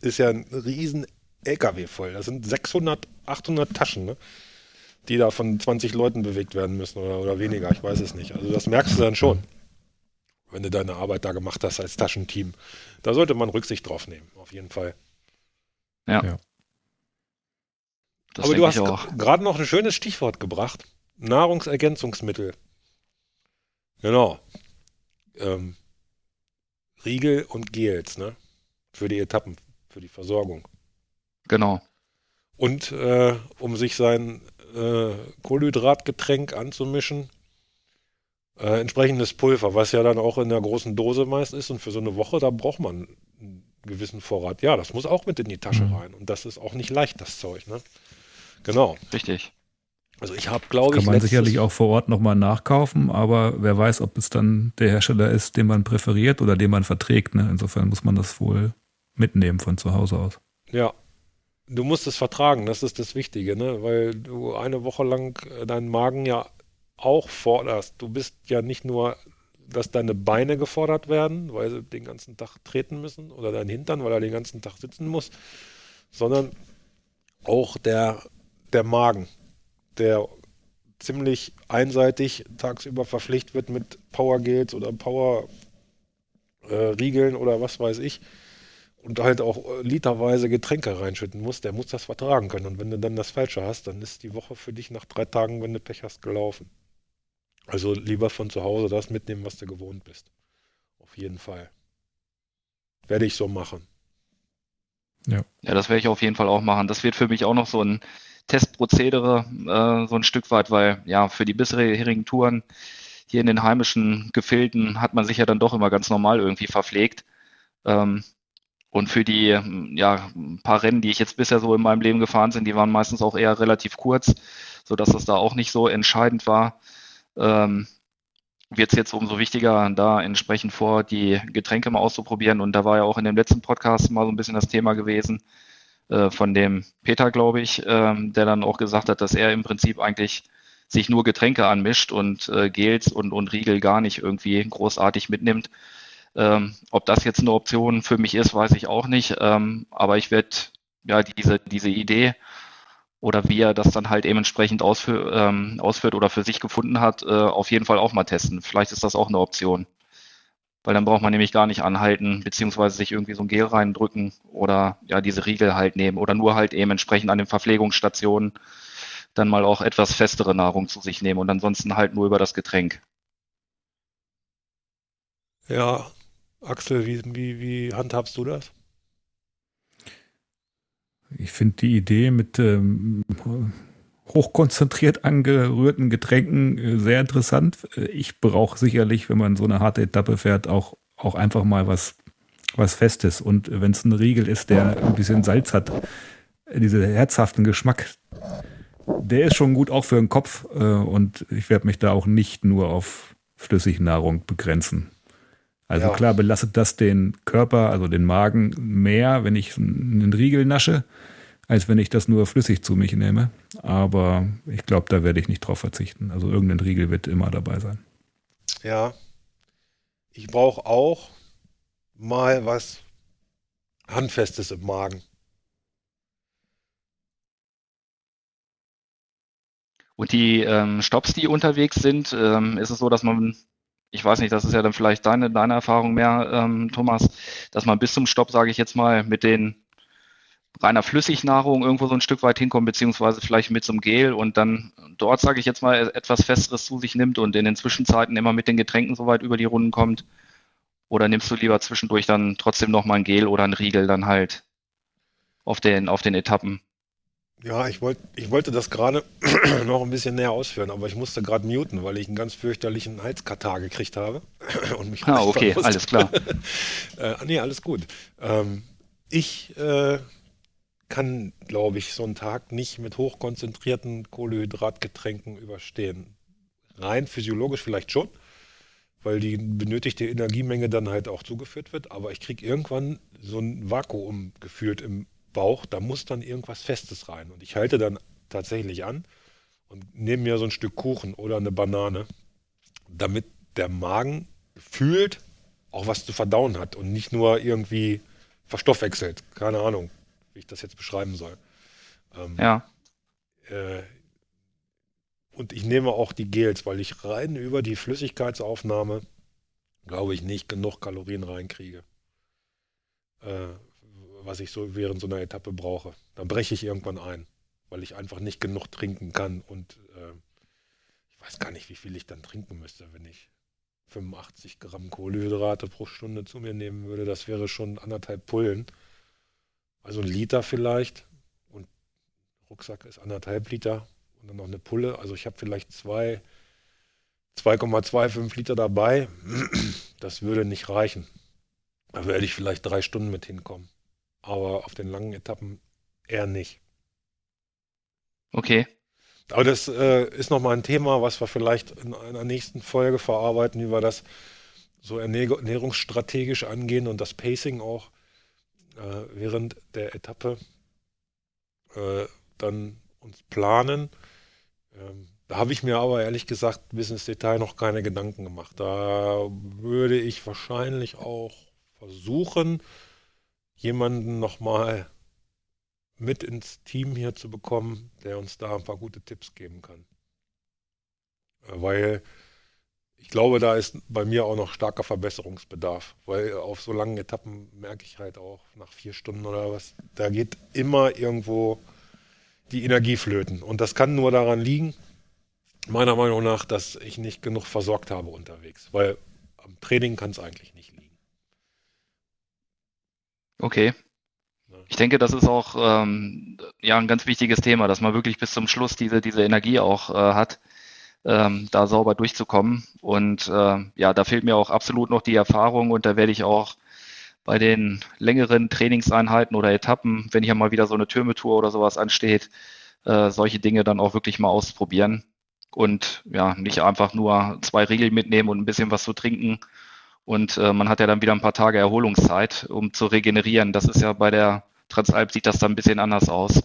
ist ja ein riesen LKW voll. Das sind 600, 800 Taschen, ne? die da von 20 Leuten bewegt werden müssen oder, oder weniger. Ich weiß es nicht. Also, das merkst du dann schon wenn du deine Arbeit da gemacht hast als Taschenteam. Da sollte man Rücksicht drauf nehmen, auf jeden Fall. Ja. ja. Aber du hast gerade noch ein schönes Stichwort gebracht. Nahrungsergänzungsmittel. Genau. Ähm, Riegel und Gels, ne? Für die Etappen, für die Versorgung. Genau. Und äh, um sich sein äh, Kohlenhydratgetränk anzumischen, äh, entsprechendes Pulver, was ja dann auch in der großen Dose meist ist. Und für so eine Woche, da braucht man einen gewissen Vorrat. Ja, das muss auch mit in die Tasche mhm. rein. Und das ist auch nicht leicht, das Zeug. Ne? Genau. Richtig. Also ich habe, glaube ich. Kann man sicherlich auch vor Ort nochmal nachkaufen, aber wer weiß, ob es dann der Hersteller ist, den man präferiert oder den man verträgt. Ne? Insofern muss man das wohl mitnehmen von zu Hause aus. Ja. Du musst es vertragen, das ist das Wichtige, ne? Weil du eine Woche lang äh, deinen Magen ja auch forderst. Du bist ja nicht nur, dass deine Beine gefordert werden, weil sie den ganzen Tag treten müssen, oder dein Hintern, weil er den ganzen Tag sitzen muss, sondern auch der, der Magen, der ziemlich einseitig tagsüber verpflichtet wird mit Powergels oder Power-Riegeln äh, oder was weiß ich und halt auch literweise Getränke reinschütten muss, der muss das vertragen können. Und wenn du dann das Falsche hast, dann ist die Woche für dich nach drei Tagen, wenn du Pech hast, gelaufen. Also lieber von zu Hause das mitnehmen, was du gewohnt bist. Auf jeden Fall. Werde ich so machen. Ja. ja, das werde ich auf jeden Fall auch machen. Das wird für mich auch noch so ein Testprozedere, äh, so ein Stück weit, weil ja, für die bisherigen Touren hier in den heimischen Gefilden hat man sich ja dann doch immer ganz normal irgendwie verpflegt. Ähm, und für die ja, paar Rennen, die ich jetzt bisher so in meinem Leben gefahren sind, die waren meistens auch eher relativ kurz, sodass das da auch nicht so entscheidend war ähm, wird es jetzt umso wichtiger, da entsprechend vor die Getränke mal auszuprobieren. Und da war ja auch in dem letzten Podcast mal so ein bisschen das Thema gewesen äh, von dem Peter, glaube ich, ähm, der dann auch gesagt hat, dass er im Prinzip eigentlich sich nur Getränke anmischt und äh, Gels und, und Riegel gar nicht irgendwie großartig mitnimmt. Ähm, ob das jetzt eine Option für mich ist, weiß ich auch nicht. Ähm, aber ich werde ja diese, diese Idee oder wie er das dann halt eben entsprechend ausführ, ähm, ausführt oder für sich gefunden hat, äh, auf jeden Fall auch mal testen. Vielleicht ist das auch eine Option. Weil dann braucht man nämlich gar nicht anhalten, beziehungsweise sich irgendwie so ein Gel reindrücken oder ja, diese Riegel halt nehmen oder nur halt eben entsprechend an den Verpflegungsstationen dann mal auch etwas festere Nahrung zu sich nehmen und ansonsten halt nur über das Getränk. Ja, Axel, wie, wie, wie handhabst du das? Ich finde die Idee mit ähm, hochkonzentriert angerührten Getränken äh, sehr interessant. Ich brauche sicherlich, wenn man so eine harte Etappe fährt, auch, auch einfach mal was, was Festes. Und wenn es ein Riegel ist, der ein bisschen Salz hat, äh, diesen herzhaften Geschmack, der ist schon gut auch für den Kopf. Äh, und ich werde mich da auch nicht nur auf Flüssignahrung begrenzen. Also ja. klar belastet das den Körper, also den Magen mehr, wenn ich einen Riegel nasche, als wenn ich das nur flüssig zu mich nehme. Aber ich glaube, da werde ich nicht drauf verzichten. Also irgendein Riegel wird immer dabei sein. Ja. Ich brauche auch mal was Handfestes im Magen. Und die ähm, Stops, die unterwegs sind, ähm, ist es so, dass man ich weiß nicht, das ist ja dann vielleicht deine, deine Erfahrung mehr, ähm, Thomas, dass man bis zum Stopp, sage ich jetzt mal, mit den reiner Flüssignahrung irgendwo so ein Stück weit hinkommt, beziehungsweise vielleicht mit so einem Gel und dann dort, sage ich jetzt mal, etwas Festeres zu sich nimmt und in den Zwischenzeiten immer mit den Getränken so weit über die Runden kommt? Oder nimmst du lieber zwischendurch dann trotzdem nochmal ein Gel oder ein Riegel dann halt auf den, auf den Etappen? Ja, ich, wollt, ich wollte das gerade noch ein bisschen näher ausführen, aber ich musste gerade muten, weil ich einen ganz fürchterlichen Heizkatar gekriegt habe. und mich ah, okay, musste. alles klar. äh, nee, alles gut. Ähm, ich äh, kann, glaube ich, so einen Tag nicht mit hochkonzentrierten Kohlehydratgetränken überstehen. Rein physiologisch vielleicht schon, weil die benötigte Energiemenge dann halt auch zugeführt wird, aber ich kriege irgendwann so ein Vakuum gefühlt im Bauch, da muss dann irgendwas Festes rein. Und ich halte dann tatsächlich an und nehme mir so ein Stück Kuchen oder eine Banane, damit der Magen fühlt, auch was zu verdauen hat und nicht nur irgendwie verstoffwechselt. Keine Ahnung, wie ich das jetzt beschreiben soll. Ähm, ja. Äh, und ich nehme auch die Gels, weil ich rein über die Flüssigkeitsaufnahme, glaube ich, nicht genug Kalorien reinkriege. Äh, was ich so während so einer Etappe brauche. Dann breche ich irgendwann ein, weil ich einfach nicht genug trinken kann und äh, ich weiß gar nicht, wie viel ich dann trinken müsste, wenn ich 85 Gramm Kohlenhydrate pro Stunde zu mir nehmen würde, das wäre schon anderthalb Pullen. Also ein Liter vielleicht. Und Rucksack ist anderthalb Liter und dann noch eine Pulle. Also ich habe vielleicht zwei, 2,25 Liter dabei. Das würde nicht reichen. Da werde ich vielleicht drei Stunden mit hinkommen. Aber auf den langen Etappen eher nicht. Okay. Aber das äh, ist nochmal ein Thema, was wir vielleicht in einer nächsten Folge verarbeiten, wie wir das so ernährungsstrategisch angehen und das Pacing auch äh, während der Etappe äh, dann uns planen. Ähm, da habe ich mir aber ehrlich gesagt bis ins Detail noch keine Gedanken gemacht. Da würde ich wahrscheinlich auch versuchen, jemanden nochmal mit ins Team hier zu bekommen, der uns da ein paar gute Tipps geben kann. Weil ich glaube, da ist bei mir auch noch starker Verbesserungsbedarf, weil auf so langen Etappen merke ich halt auch nach vier Stunden oder was, da geht immer irgendwo die Energie flöten. Und das kann nur daran liegen, meiner Meinung nach, dass ich nicht genug versorgt habe unterwegs, weil am Training kann es eigentlich nicht. Okay. Ich denke, das ist auch ähm, ja ein ganz wichtiges Thema, dass man wirklich bis zum Schluss diese, diese Energie auch äh, hat, ähm, da sauber durchzukommen. Und äh, ja, da fehlt mir auch absolut noch die Erfahrung und da werde ich auch bei den längeren Trainingseinheiten oder Etappen, wenn hier mal wieder so eine Türmetour oder sowas ansteht, äh, solche Dinge dann auch wirklich mal ausprobieren und ja, nicht einfach nur zwei Riegel mitnehmen und ein bisschen was zu trinken. Und äh, man hat ja dann wieder ein paar Tage Erholungszeit, um zu regenerieren. Das ist ja bei der Transalp sieht das dann ein bisschen anders aus.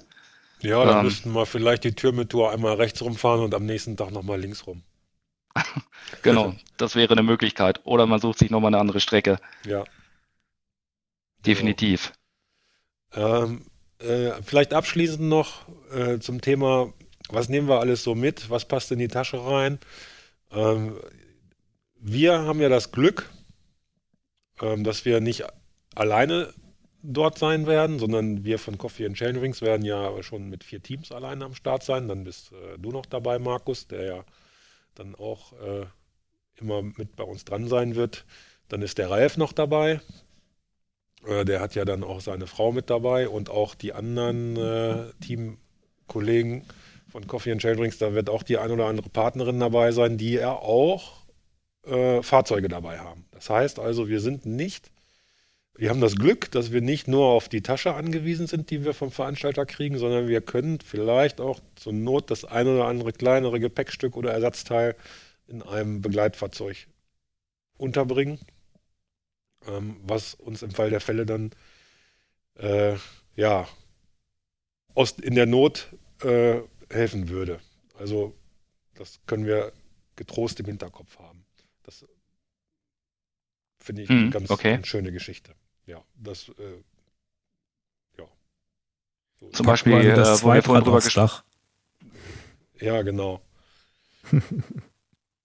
Ja, dann ähm, müssten wir vielleicht die Türmetour einmal rechts rumfahren und am nächsten Tag nochmal links rum. genau, das wäre eine Möglichkeit. Oder man sucht sich nochmal eine andere Strecke. Ja. Definitiv. Ähm, äh, vielleicht abschließend noch äh, zum Thema, was nehmen wir alles so mit? Was passt in die Tasche rein? Ähm, wir haben ja das Glück, ähm, dass wir nicht alleine dort sein werden, sondern wir von Coffee and Chain Rings werden ja schon mit vier Teams alleine am Start sein. Dann bist äh, du noch dabei, Markus, der ja dann auch äh, immer mit bei uns dran sein wird. Dann ist der Ralf noch dabei. Äh, der hat ja dann auch seine Frau mit dabei und auch die anderen äh, Teamkollegen von Coffee and Chain Rings. Da wird auch die ein oder andere Partnerin dabei sein, die ja auch äh, Fahrzeuge dabei haben. Das heißt also, wir sind nicht wir haben das Glück, dass wir nicht nur auf die Tasche angewiesen sind, die wir vom Veranstalter kriegen, sondern wir können vielleicht auch zur Not das ein oder andere kleinere Gepäckstück oder Ersatzteil in einem Begleitfahrzeug unterbringen, ähm, was uns im Fall der Fälle dann äh, ja aus, in der Not äh, helfen würde. Also das können wir getrost im Hinterkopf haben. Das finde ich hm, eine ganz okay. schöne Geschichte ja, das, äh, ja. So Zum Beispiel, äh, wo wir vorhin drüber gesprochen Ja, genau.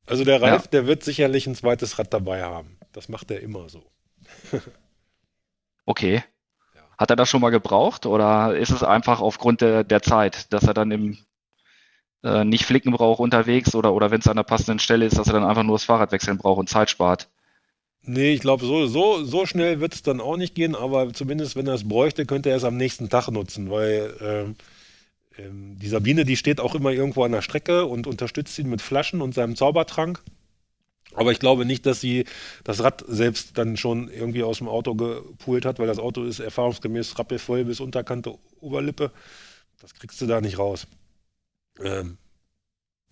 also der Ralf, ja. der wird sicherlich ein zweites Rad dabei haben. Das macht er immer so. okay. Hat er das schon mal gebraucht oder ist es einfach aufgrund der, der Zeit, dass er dann im äh, nicht Flicken braucht unterwegs oder, oder wenn es an der passenden Stelle ist, dass er dann einfach nur das Fahrrad wechseln braucht und Zeit spart? Nee, ich glaube, so, so, so schnell wird es dann auch nicht gehen, aber zumindest, wenn er es bräuchte, könnte er es am nächsten Tag nutzen, weil ähm, ähm, die Sabine, die steht auch immer irgendwo an der Strecke und unterstützt ihn mit Flaschen und seinem Zaubertrank. Aber ich glaube nicht, dass sie das Rad selbst dann schon irgendwie aus dem Auto gepult hat, weil das Auto ist erfahrungsgemäß rappelvoll bis Unterkante Oberlippe. Das kriegst du da nicht raus. Ähm,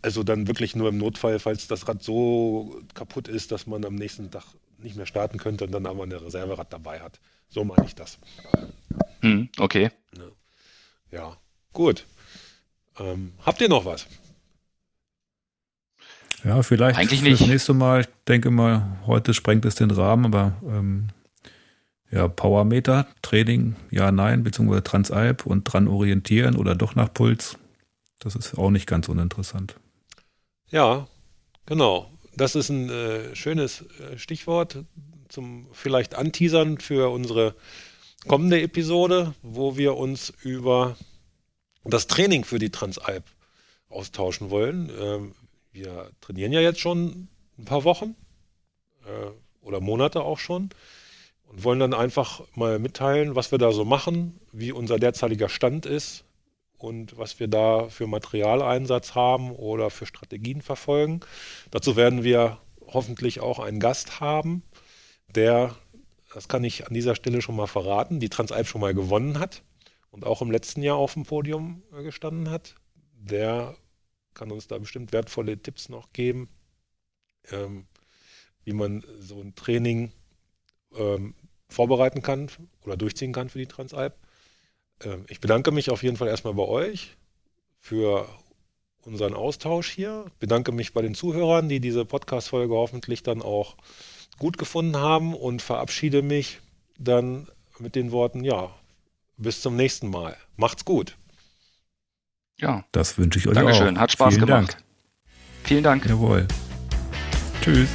also dann wirklich nur im Notfall, falls das Rad so kaputt ist, dass man am nächsten Tag nicht mehr starten könnte und dann aber ein Reserverad dabei hat. So meine ich das. Hm, okay. Ja, ja. gut. Ähm, habt ihr noch was? Ja, vielleicht Eigentlich nicht. das nächste Mal. Ich denke mal, heute sprengt es den Rahmen, aber ähm, ja, Powermeter, Training, ja, nein, beziehungsweise Transalp und dran orientieren oder doch nach Puls. Das ist auch nicht ganz uninteressant. Ja, genau das ist ein äh, schönes äh, Stichwort zum vielleicht Anteasern für unsere kommende Episode, wo wir uns über das Training für die Transalp austauschen wollen. Ähm, wir trainieren ja jetzt schon ein paar Wochen äh, oder Monate auch schon und wollen dann einfach mal mitteilen, was wir da so machen, wie unser derzeitiger Stand ist und was wir da für Materialeinsatz haben oder für Strategien verfolgen. Dazu werden wir hoffentlich auch einen Gast haben, der, das kann ich an dieser Stelle schon mal verraten, die Transalp schon mal gewonnen hat und auch im letzten Jahr auf dem Podium äh, gestanden hat. Der kann uns da bestimmt wertvolle Tipps noch geben, ähm, wie man so ein Training ähm, vorbereiten kann oder durchziehen kann für die Transalp. Ähm, ich bedanke mich auf jeden Fall erstmal bei euch für unseren Austausch hier. Bedanke mich bei den Zuhörern, die diese Podcast-Folge hoffentlich dann auch gut gefunden haben und verabschiede mich dann mit den Worten, ja, bis zum nächsten Mal. Macht's gut. Ja. Das wünsche ich euch Dankeschön. auch. Dankeschön. Hat Spaß Vielen gemacht. Dank. Vielen Dank. Jawohl. Tschüss.